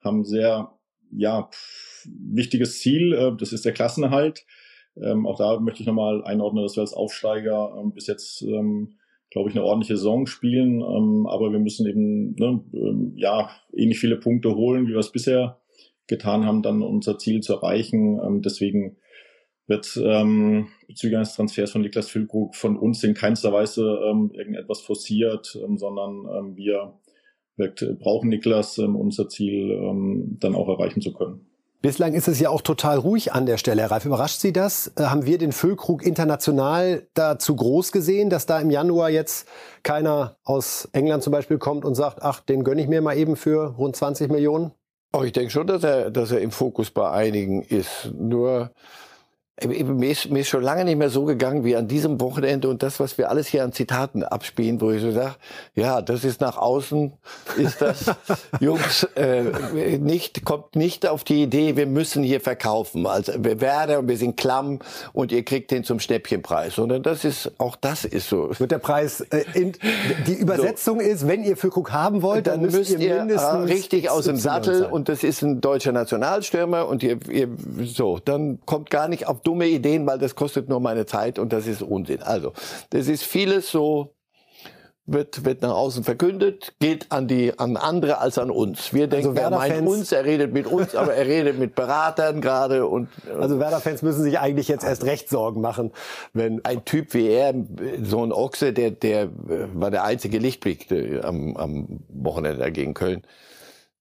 Speaker 10: haben sehr ja, wichtiges Ziel, äh, das ist der Klassenerhalt. Ähm, auch da möchte ich nochmal einordnen, dass wir als Aufsteiger ähm, bis jetzt, ähm, glaube ich, eine ordentliche Saison spielen. Ähm, aber wir müssen eben ne, ähm, ja ähnlich viele Punkte holen, wie wir es bisher getan haben, dann unser Ziel zu erreichen. Ähm, deswegen wird ähm, bezüglich eines Transfers von Niklas Füllkrug von uns in keinster Weise ähm, irgendetwas forciert, ähm, sondern ähm, wir brauchen Niklas, um unser Ziel ähm, dann auch erreichen zu können.
Speaker 2: Bislang ist es ja auch total ruhig an der Stelle. Ralf, überrascht Sie das? Äh, haben wir den Füllkrug international da zu groß gesehen, dass da im Januar jetzt keiner aus England zum Beispiel kommt und sagt, ach, den gönne ich mir mal eben für rund 20 Millionen?
Speaker 1: Oh, ich denke schon, dass er, dass er im Fokus bei einigen ist. Nur mir ist, mir ist schon lange nicht mehr so gegangen wie an diesem Wochenende und das, was wir alles hier an Zitaten abspielen, wo ich so sage, ja, das ist nach außen, ist das, (laughs) Jungs, äh, nicht, kommt nicht auf die Idee, wir müssen hier verkaufen. Also wir werden, wir sind klamm und ihr kriegt den zum Schnäppchenpreis. Sondern das ist, auch das ist so.
Speaker 2: Wird der Preis, äh, in, die Übersetzung so. ist, wenn ihr Füllkrug haben wollt, dann, dann müsst, müsst, ihr mindestens
Speaker 1: richtig aus dem Sattel und das ist ein deutscher Nationalstürmer und ihr, ihr so, dann kommt gar nicht auf dumme Ideen, weil das kostet nur meine Zeit und das ist Unsinn. Also, das ist vieles so, wird, wird nach außen verkündet, geht an die, an andere als an uns. Wir denken, also er meint uns, er redet mit uns, (laughs) aber er redet mit Beratern gerade und.
Speaker 2: Also Werder-Fans müssen sich eigentlich jetzt erst recht Sorgen machen, wenn.
Speaker 1: Ein Typ wie er, so ein Ochse, der, der war der einzige Lichtblick äh, am, am Wochenende dagegen Köln.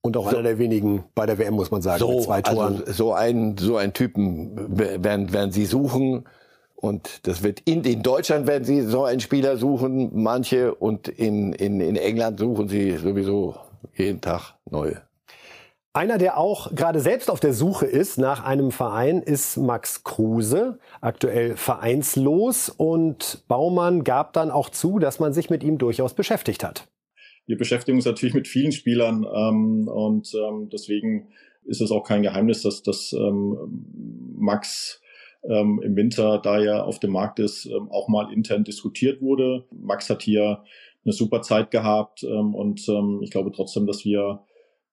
Speaker 2: Und auch so, einer der wenigen bei der WM, muss man sagen,
Speaker 1: so,
Speaker 2: mit zwei Toren.
Speaker 1: Also so ein so ein Typen werden, werden sie suchen. Und das wird in, in Deutschland werden sie so einen Spieler suchen, manche, und in, in, in England suchen sie sowieso jeden Tag neue.
Speaker 2: Einer, der auch gerade selbst auf der Suche ist nach einem Verein, ist Max Kruse, aktuell vereinslos. Und Baumann gab dann auch zu, dass man sich mit ihm durchaus beschäftigt hat
Speaker 10: wir beschäftigen uns natürlich mit vielen Spielern ähm, und ähm, deswegen ist es auch kein Geheimnis, dass, dass ähm, Max ähm, im Winter, da er auf dem Markt ist, ähm, auch mal intern diskutiert wurde. Max hat hier eine super Zeit gehabt ähm, und ähm, ich glaube trotzdem, dass wir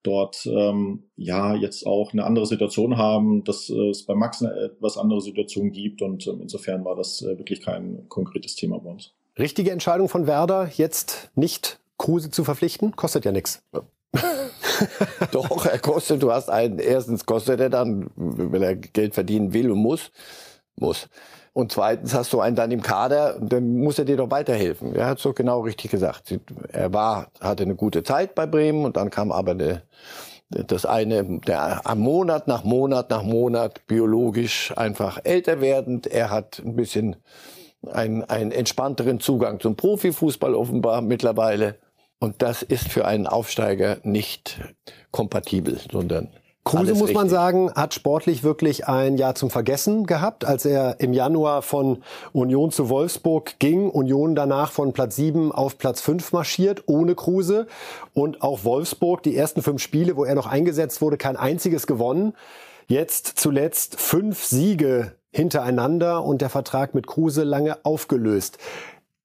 Speaker 10: dort ähm, ja jetzt auch eine andere Situation haben, dass äh, es bei Max eine etwas andere Situation gibt und ähm, insofern war das äh, wirklich kein konkretes Thema bei uns.
Speaker 2: Richtige Entscheidung von Werder, jetzt nicht Kruse zu verpflichten? Kostet ja nichts. (laughs)
Speaker 1: Doch, er kostet, du hast einen, erstens kostet er dann, wenn er Geld verdienen will und muss, muss. Und zweitens hast du einen dann im Kader, dann muss er dir doch weiterhelfen. Er hat so genau richtig gesagt. Er war, hatte eine gute Zeit bei Bremen und dann kam aber eine, das eine, der am Monat nach Monat nach Monat biologisch einfach älter werdend. Er hat ein bisschen einen, einen entspannteren Zugang zum Profifußball offenbar mittlerweile. Und das ist für einen Aufsteiger nicht kompatibel, sondern
Speaker 2: Kruse, muss
Speaker 1: richtig.
Speaker 2: man sagen, hat sportlich wirklich ein Jahr zum Vergessen gehabt, als er im Januar von Union zu Wolfsburg ging. Union danach von Platz 7 auf Platz 5 marschiert, ohne Kruse. Und auch Wolfsburg, die ersten fünf Spiele, wo er noch eingesetzt wurde, kein einziges gewonnen. Jetzt zuletzt fünf Siege hintereinander und der Vertrag mit Kruse lange aufgelöst.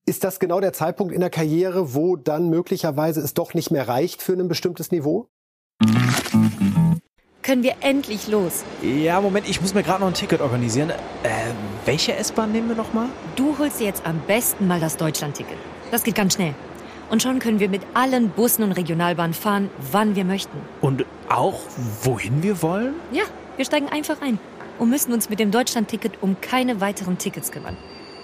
Speaker 2: Ist das genau der Zeitpunkt in der Karriere, wo dann möglicherweise es doch nicht mehr reicht für ein bestimmtes Niveau?
Speaker 11: Können wir endlich los?
Speaker 12: Ja, Moment, ich muss mir gerade noch ein Ticket organisieren. Äh, welche S-Bahn nehmen wir noch mal?
Speaker 11: Du holst dir jetzt am besten mal das Deutschland-Ticket. Das geht ganz schnell. Und schon können wir mit allen Bussen und Regionalbahnen fahren, wann wir möchten.
Speaker 12: Und auch wohin wir wollen?
Speaker 11: Ja, wir steigen einfach ein und müssen uns mit dem Deutschlandticket um keine weiteren Tickets kümmern.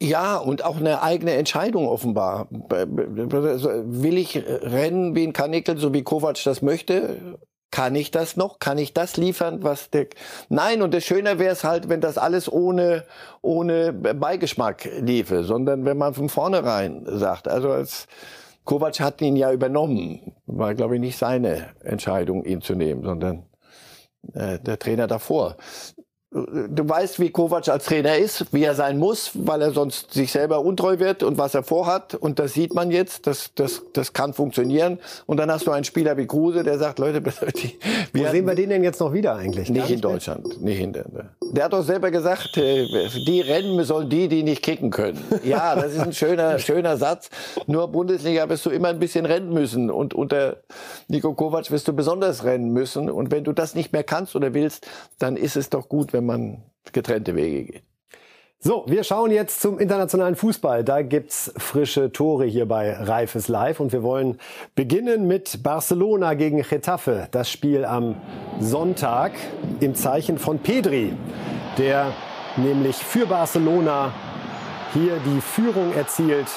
Speaker 1: Ja, und auch eine eigene Entscheidung offenbar. Will ich rennen wie ein Kanickel, so wie Kovac das möchte? Kann ich das noch? Kann ich das liefern, was der... Nein, und das Schöner wäre es halt, wenn das alles ohne, ohne Beigeschmack liefe, sondern wenn man von vornherein sagt, also als Kovac hat ihn ja übernommen, war glaube ich nicht seine Entscheidung, ihn zu nehmen, sondern äh, der Trainer davor du weißt, wie Kovac als Trainer ist, wie er sein muss, weil er sonst sich selber untreu wird und was er vorhat. Und das sieht man jetzt, das, das, das kann funktionieren. Und dann hast du einen Spieler wie Kruse, der sagt, Leute, (laughs) die,
Speaker 2: wo sehen wir den denn jetzt noch wieder eigentlich?
Speaker 1: Nicht, nicht in Deutschland, nicht in der. Der hat doch selber gesagt, äh, die rennen sollen die, die nicht kicken können. (laughs) Ja, das ist ein schöner, schöner Satz. Nur Bundesliga wirst du immer ein bisschen rennen müssen und unter Nico Kovac wirst du besonders rennen müssen. Und wenn du das nicht mehr kannst oder willst, dann ist es doch gut, wenn man getrennte Wege geht.
Speaker 2: So, wir schauen jetzt zum internationalen Fußball. Da gibt's frische Tore hier bei Reifes Live und wir wollen beginnen mit Barcelona gegen Getafe. Das Spiel am Sonntag im Zeichen von Pedri, der nämlich für Barcelona hier die Führung erzielt,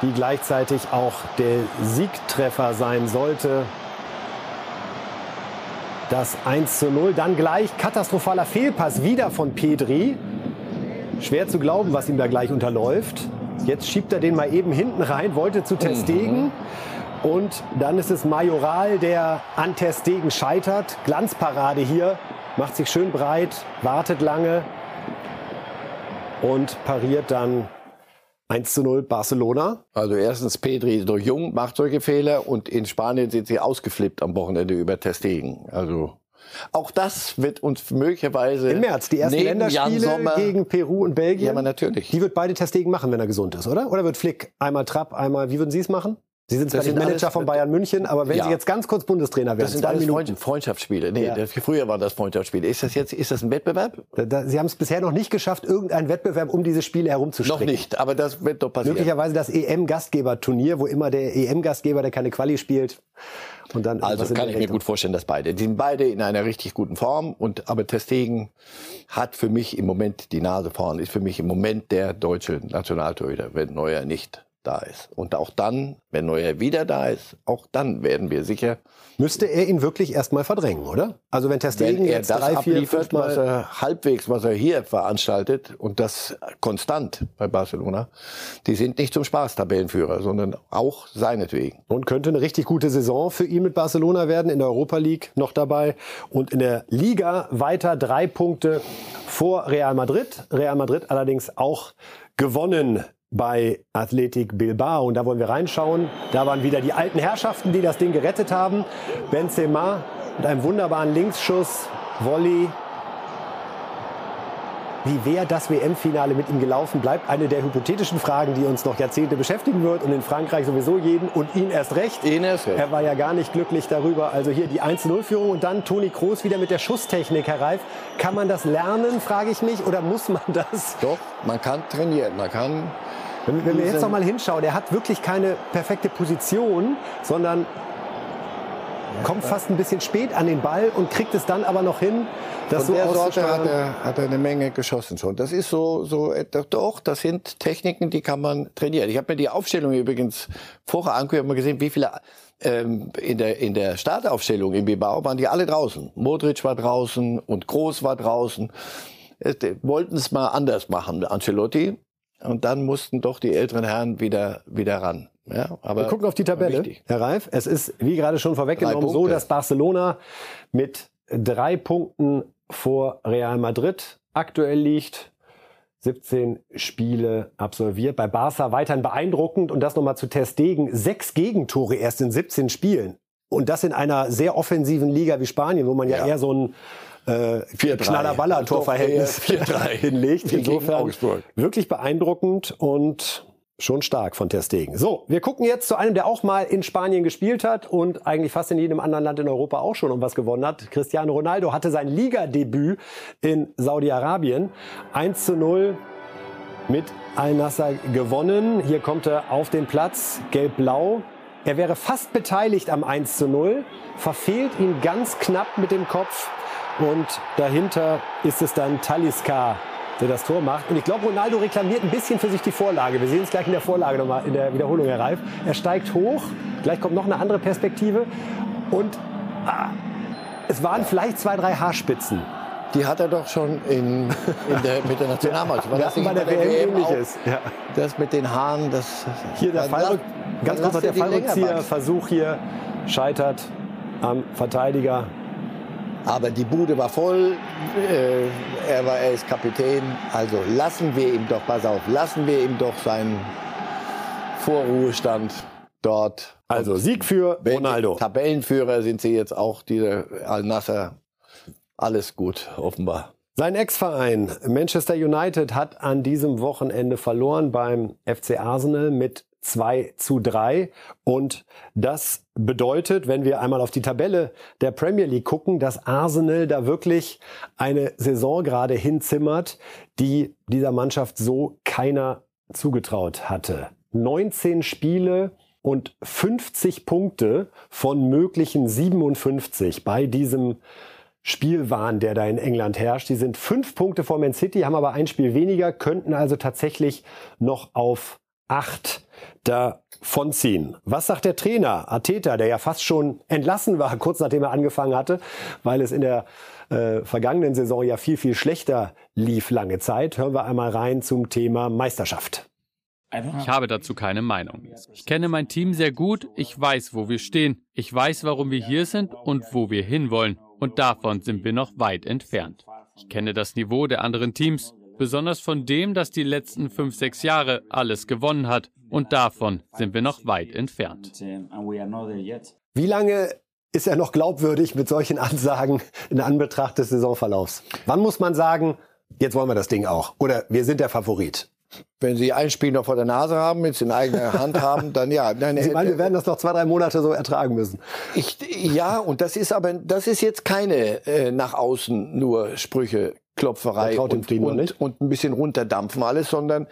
Speaker 2: die gleichzeitig auch der Siegtreffer sein sollte das 1 zu 0. Dann gleich katastrophaler Fehlpass wieder von Pedri. Schwer zu glauben, was ihm da gleich unterläuft. Jetzt schiebt er den mal eben hinten rein, wollte zu Testegen. Mhm. Und dann ist es Majoral, der an Testegen scheitert. Glanzparade hier, macht sich schön breit, wartet lange und pariert dann 1 zu 0 Barcelona.
Speaker 1: Also erstens Pedri durch Jung macht solche Fehler und in Spanien sind sie ausgeflippt am Wochenende über Testegen. Also auch das wird uns möglicherweise
Speaker 2: im März die ersten Länderspiele gegen Peru und Belgien.
Speaker 1: Ja, aber natürlich.
Speaker 2: Die wird beide Testegen machen, wenn er gesund ist, oder? Oder wird Flick einmal Trapp, einmal? Wie würden Sie es machen? Sie sind zwar nicht Manager von Bayern München, aber wenn ja. Sie jetzt ganz kurz Bundestrainer werden,
Speaker 1: das sind alles Minuten. Freundschaftsspiele. Nee, ja. das, früher waren das Freundschaftsspiele. Ist das jetzt, ist das ein Wettbewerb?
Speaker 2: Da, da, Sie haben es bisher noch nicht geschafft, irgendeinen Wettbewerb um diese Spiele herumzustricken.
Speaker 1: Noch nicht, aber das wird doch passieren.
Speaker 2: Möglicherweise das EM-Gastgeberturnier, wo immer der EM-Gastgeber, der keine Quali spielt, und dann
Speaker 1: also kann ich mir gut vorstellen, dass beide. Die sind beide in einer richtig guten Form. Und aber Testegen hat für mich im Moment die Nase vorn, ist für mich im Moment der deutsche Nationaltorhüter, wenn Neuer nicht da ist. Und auch dann, wenn Neuer wieder da ist, auch dann werden wir sicher.
Speaker 2: Müsste er ihn wirklich erstmal verdrängen, oder? Also wenn Testegen
Speaker 1: wenn er jetzt das drei, abliefert, vier, was er halbwegs, was er hier veranstaltet und das konstant bei Barcelona, die sind nicht zum Spaß Tabellenführer, sondern auch seinetwegen.
Speaker 2: Und könnte eine richtig gute Saison für ihn mit Barcelona werden, in der Europa League noch dabei und in der Liga weiter drei Punkte vor Real Madrid. Real Madrid allerdings auch gewonnen bei Athletic Bilbao. Und da wollen wir reinschauen. Da waren wieder die alten Herrschaften, die das Ding gerettet haben. Benzema mit einem wunderbaren Linksschuss, Volley. Wie wäre das WM-Finale mit ihm gelaufen, bleibt eine der hypothetischen Fragen, die uns noch Jahrzehnte beschäftigen wird und in Frankreich sowieso jeden und ihn erst recht.
Speaker 1: Ihn erst recht.
Speaker 2: Er war ja gar nicht glücklich darüber. Also hier die 1-0-Führung und dann Toni Kroos wieder mit der Schusstechnik, Herr Reif. Kann man das lernen, frage ich mich, oder muss man das?
Speaker 1: Doch, man kann trainieren, man kann
Speaker 2: wenn, wir jetzt noch mal hinschauen, der hat wirklich keine perfekte Position, sondern kommt fast ein bisschen spät an den Ball und kriegt es dann aber noch hin, das
Speaker 1: Von so der Sorte hat er, hat er eine Menge geschossen schon. Das ist so, so doch, das sind Techniken, die kann man trainieren. Ich habe mir die Aufstellung übrigens vorher angeguckt, mal gesehen, wie viele ähm, in der in der Startaufstellung im Bilbao waren die alle draußen. Modric war draußen und Groß war draußen. Äh, wollten es mal anders machen, Ancelotti. Und dann mussten doch die älteren Herren wieder, wieder ran. Ja,
Speaker 2: aber Wir gucken auf die Tabelle, Herr Reif. Es ist, wie gerade schon vorweggenommen, so, dass Barcelona mit drei Punkten vor Real Madrid aktuell liegt. 17 Spiele absolviert. Bei Barca weiterhin beeindruckend und das nochmal zu Testegen. Sechs Gegentore erst in 17 Spielen. Und das in einer sehr offensiven Liga wie Spanien, wo man ja, ja. eher so ein äh, Knaller-Baller-Torverhältnis (laughs) hinlegt. Insofern wirklich beeindruckend und schon stark von Ter Stegen. So, wir gucken jetzt zu einem, der auch mal in Spanien gespielt hat und eigentlich fast in jedem anderen Land in Europa auch schon um was gewonnen hat. Cristiano Ronaldo hatte sein Ligadebüt in Saudi-Arabien. 1 zu 0 mit Al-Nassr gewonnen. Hier kommt er auf den Platz, gelb-blau. Er wäre fast beteiligt am 1 zu 0, verfehlt ihn ganz knapp mit dem Kopf und dahinter ist es dann Taliska, der das Tor macht. Und ich glaube, Ronaldo reklamiert ein bisschen für sich die Vorlage. Wir sehen es gleich in der Vorlage nochmal, in der Wiederholung, Herr Reif. Er steigt hoch, gleich kommt noch eine andere Perspektive. Und ah, es waren vielleicht zwei, drei Haarspitzen.
Speaker 1: Die hat er doch schon in, in der, mit der Nationalmannschaft.
Speaker 2: das bei der, der WM ähnliches.
Speaker 1: Ja. Das mit den Haaren, das...
Speaker 2: Hier der Fall, ganz kurz der Fallrückzieher, Versuch hier scheitert am Verteidiger.
Speaker 1: Aber die Bude war voll, äh, er, war, er ist Kapitän. Also lassen wir ihm doch, pass auf, lassen wir ihm doch seinen Vorruhestand dort.
Speaker 2: Also Sieg für Ronaldo.
Speaker 1: Tabellenführer sind sie jetzt auch, diese Al-Nasser. Alles gut, offenbar.
Speaker 2: Sein Ex-Verein Manchester United hat an diesem Wochenende verloren beim FC Arsenal mit 2 zu 3. Und das bedeutet, wenn wir einmal auf die Tabelle der Premier League gucken, dass Arsenal da wirklich eine Saison gerade hinzimmert, die dieser Mannschaft so keiner zugetraut hatte. 19 Spiele und 50 Punkte von möglichen 57 bei diesem Spielwahn, der da in England herrscht. Die sind fünf Punkte vor Man City, haben aber ein Spiel weniger, könnten also tatsächlich noch auf acht davonziehen. Was sagt der Trainer Ateta, der ja fast schon entlassen war, kurz nachdem er angefangen hatte, weil es in der äh, vergangenen Saison ja viel, viel schlechter lief lange Zeit. Hören wir einmal rein zum Thema Meisterschaft.
Speaker 13: Ich habe dazu keine Meinung. Ich kenne mein Team sehr gut, ich weiß, wo wir stehen, ich weiß, warum wir hier sind und wo wir hinwollen. Und davon sind wir noch weit entfernt. Ich kenne das Niveau der anderen Teams besonders von dem, das die letzten fünf, sechs Jahre alles gewonnen hat. Und davon sind wir noch weit entfernt.
Speaker 2: Wie lange ist er noch glaubwürdig mit solchen Ansagen in Anbetracht des Saisonverlaufs? Wann muss man sagen, jetzt wollen wir das Ding auch? Oder wir sind der Favorit?
Speaker 1: Wenn Sie ein Spiel noch vor der Nase haben, wenn Sie in eigener Hand haben, dann ja. (laughs)
Speaker 2: Nein, Sie meinen, wir werden das noch zwei, drei Monate so ertragen müssen?
Speaker 1: Ich, ja, und das ist aber, das ist jetzt keine äh, nach außen nur Sprüche Klopferei und, und, und, ein bisschen runterdampfen alles, sondern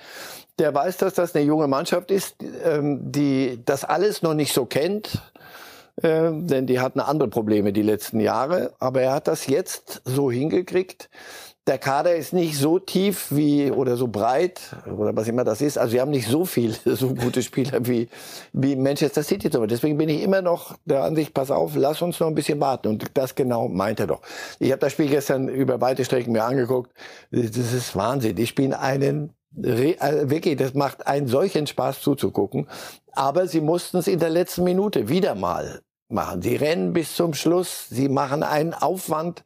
Speaker 1: der weiß, dass das eine junge Mannschaft ist, ähm, die das alles noch nicht so kennt, äh, denn die hatten andere Probleme die letzten Jahre. Aber er hat das jetzt so hingekriegt, der Kader ist nicht so tief wie oder so breit oder was immer das ist. Also wir haben nicht so viele (laughs) so gute Spieler wie wie Manchester City. Deswegen bin ich immer noch der Ansicht: Pass auf, lass uns noch ein bisschen warten. Und das genau meint er doch. Ich habe das Spiel gestern über weite Strecken mir angeguckt. Das ist Wahnsinn. Die spielen einen äh, wirklich, das macht einen solchen Spaß zuzugucken. Aber sie mussten es in der letzten Minute wieder mal machen. Sie rennen bis zum Schluss. Sie machen einen Aufwand.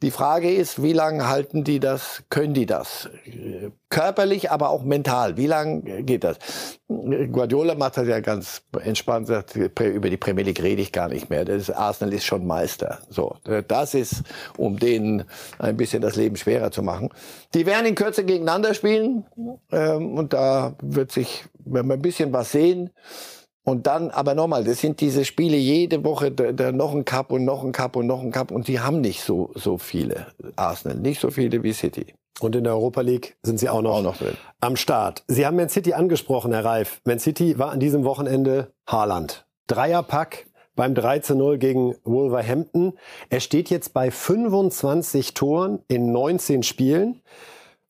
Speaker 1: Die Frage ist, wie lange halten die das, können die das? Körperlich, aber auch mental. Wie lange geht das? Guardiola macht das ja ganz entspannt, sagt, über die Premier League rede ich gar nicht mehr. Das Arsenal ist schon Meister. So, das ist, um denen ein bisschen das Leben schwerer zu machen. Die werden in Kürze gegeneinander spielen ähm, und da wird sich, wenn wir ein bisschen was sehen, und dann, aber nochmal, das sind diese Spiele jede Woche, da, da noch ein Cup und noch ein Cup und noch ein Cup und die haben nicht so, so viele, Arsenal, nicht so viele wie City.
Speaker 2: Und in der Europa League sind sie auch noch, auch noch drin. am Start. Sie haben Man City angesprochen, Herr Reif. Man City war an diesem Wochenende Haaland. Dreierpack beim 3 zu 0 gegen Wolverhampton. Er steht jetzt bei 25 Toren in 19 Spielen.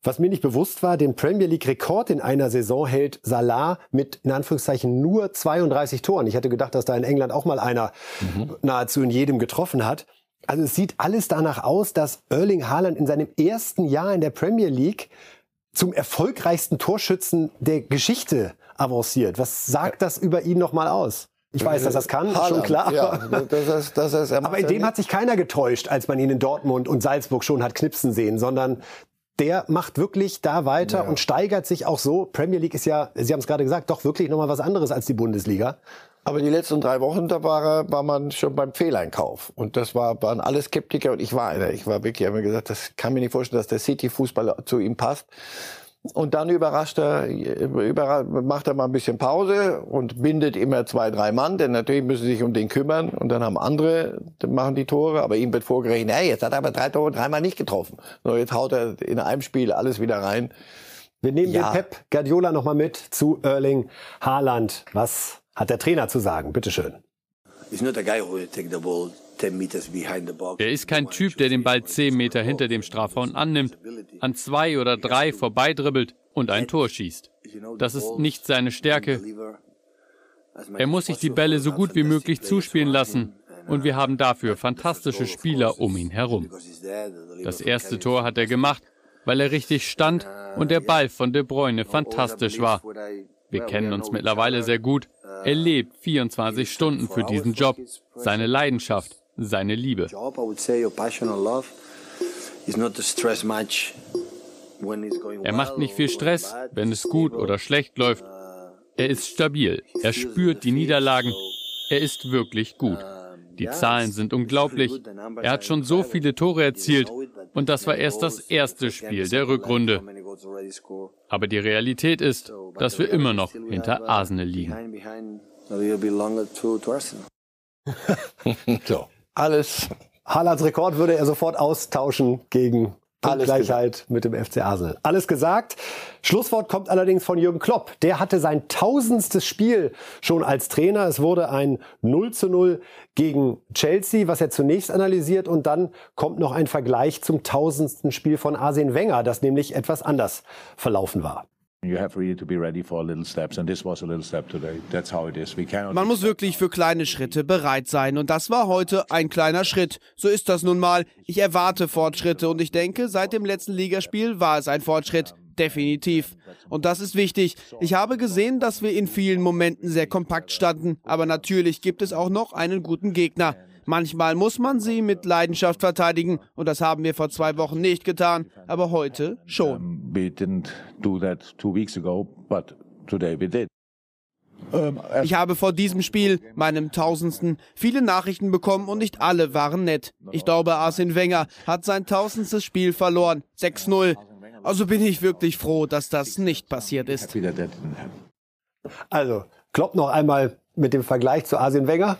Speaker 2: Was mir nicht bewusst war, den Premier League Rekord in einer Saison hält Salah mit in Anführungszeichen nur 32 Toren. Ich hätte gedacht, dass da in England auch mal einer mhm. nahezu in jedem getroffen hat. Also es sieht alles danach aus, dass Erling Haaland in seinem ersten Jahr in der Premier League zum erfolgreichsten Torschützen der Geschichte avanciert. Was sagt das über ihn nochmal aus? Ich weiß, dass das kann, Haaland, schon klar. Ja, das ist, das ist, Aber in dem hat sich keiner getäuscht, als man ihn in Dortmund und Salzburg schon hat knipsen sehen, sondern der macht wirklich da weiter ja. und steigert sich auch so. Premier League ist ja, Sie haben es gerade gesagt, doch wirklich nochmal was anderes als die Bundesliga.
Speaker 1: Aber die letzten drei Wochen, da war, war man schon beim Fehleinkauf. Und das war, waren alle Skeptiker und ich war einer. Ich war wirklich, ich habe mir gesagt, das kann mir nicht vorstellen, dass der City-Fußball zu ihm passt. Und dann überrascht er, überrascht, macht er mal ein bisschen Pause und bindet immer zwei, drei Mann, denn natürlich müssen sie sich um den kümmern und dann haben andere, machen die Tore, aber ihm wird vorgerechnet, hey, jetzt hat er aber drei Tore dreimal nicht getroffen. So, jetzt haut er in einem Spiel alles wieder rein.
Speaker 2: Wir nehmen ja. den Pep Guardiola nochmal mit zu Erling Haaland. Was hat der Trainer zu sagen? Bitteschön. He's not a guy who will take the ball
Speaker 13: er ist kein Typ, der den Ball zehn Meter hinter dem Strafraum annimmt, an zwei oder drei vorbeidribbelt und ein Tor schießt. Das ist nicht seine Stärke. Er muss sich die Bälle so gut wie möglich zuspielen lassen und wir haben dafür fantastische Spieler um ihn herum. Das erste Tor hat er gemacht, weil er richtig stand und der Ball von De Bruyne fantastisch war. Wir kennen uns mittlerweile sehr gut. Er lebt 24 Stunden für diesen Job, seine Leidenschaft seine Liebe. Er macht nicht viel Stress, wenn es gut oder schlecht läuft. Er ist stabil, er spürt die Niederlagen, er ist wirklich gut. Die Zahlen sind unglaublich. Er hat schon so viele Tore erzielt und das war erst das erste Spiel der Rückrunde. Aber die Realität ist, dass wir immer noch hinter Arsenal liegen. (laughs)
Speaker 2: so alles. Haalands Rekord würde er sofort austauschen gegen Gleichheit mit dem FC Arsenal. Alles gesagt. Schlusswort kommt allerdings von Jürgen Klopp. Der hatte sein tausendstes Spiel schon als Trainer. Es wurde ein 0 zu 0 gegen Chelsea, was er zunächst analysiert. Und dann kommt noch ein Vergleich zum tausendsten Spiel von Arsene Wenger, das nämlich etwas anders verlaufen war. Man
Speaker 14: muss wirklich für kleine Schritte bereit sein und das war heute ein kleiner Schritt. So ist das nun mal. Ich erwarte Fortschritte und ich denke, seit dem letzten Ligaspiel war es ein Fortschritt. Definitiv. Und das ist wichtig. Ich habe gesehen, dass wir in vielen Momenten sehr kompakt standen, aber natürlich gibt es auch noch einen guten Gegner. Manchmal muss man sie mit Leidenschaft verteidigen und das haben wir vor zwei Wochen nicht getan, aber heute schon. Ich habe vor diesem Spiel, meinem tausendsten, viele Nachrichten bekommen und nicht alle waren nett. Ich glaube, Arsene Wenger hat sein tausendstes Spiel verloren. 6-0. Also bin ich wirklich froh, dass das nicht passiert ist.
Speaker 2: Also, Klopp noch einmal mit dem Vergleich zu Arsene Wenger.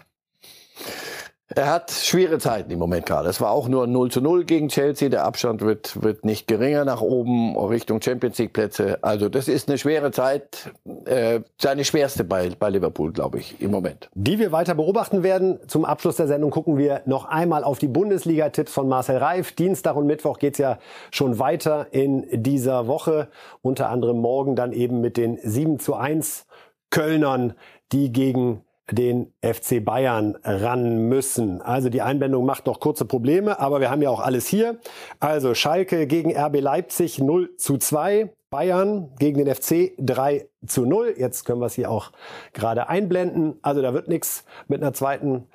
Speaker 1: Er hat schwere Zeiten im Moment gerade. Es war auch nur 0 zu 0 gegen Chelsea. Der Abstand wird, wird nicht geringer nach oben Richtung Champions League Plätze. Also das ist eine schwere Zeit, äh, seine schwerste bei, bei Liverpool, glaube ich, im Moment.
Speaker 2: Die wir weiter beobachten werden. Zum Abschluss der Sendung gucken wir noch einmal auf die Bundesliga-Tipps von Marcel Reif. Dienstag und Mittwoch geht's ja schon weiter in dieser Woche. Unter anderem morgen dann eben mit den 7 zu 1 Kölnern, die gegen den FC Bayern ran müssen. Also die Einblendung macht noch kurze Probleme, aber wir haben ja auch alles hier. Also Schalke gegen RB Leipzig 0 zu 2. Bayern gegen den FC 3 zu 0. Jetzt können wir es hier auch gerade einblenden. Also da wird nichts mit einer zweiten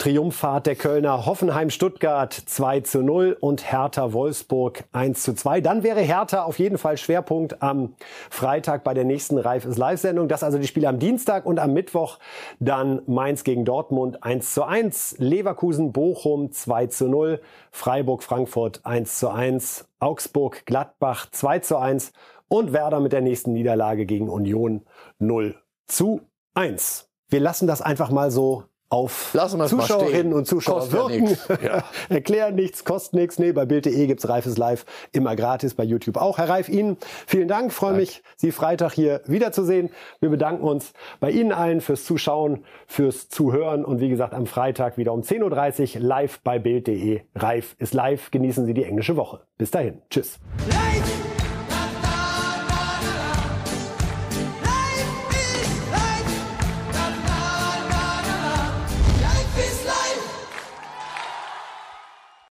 Speaker 2: Triumphfahrt der Kölner Hoffenheim-Stuttgart 2 zu 0 und Hertha-Wolfsburg 1 zu 2. Dann wäre Hertha auf jeden Fall Schwerpunkt am Freitag bei der nächsten Reif ist Live-Sendung. Das also die Spiele am Dienstag und am Mittwoch dann Mainz gegen Dortmund 1 zu 1, Leverkusen-Bochum 2 zu 0, Freiburg-Frankfurt 1 zu 1, Augsburg-Gladbach 2 zu 1 und Werder mit der nächsten Niederlage gegen Union 0 zu 1. Wir lassen das einfach mal so auf Zuschauerinnen und Zuschauer kostet wirken. (laughs) Ja. Erklären nichts, kostet nichts. Nee, bei Bild.de gibt's Reifes Live immer gratis, bei YouTube auch. Herr Reif, Ihnen vielen Dank. Freue mich, Sie Freitag hier wiederzusehen. Wir bedanken uns bei Ihnen allen fürs Zuschauen, fürs Zuhören und wie gesagt am Freitag wieder um 10.30 Uhr live bei Bild.de. Reif ist live. Genießen Sie die englische Woche. Bis dahin. Tschüss. Live!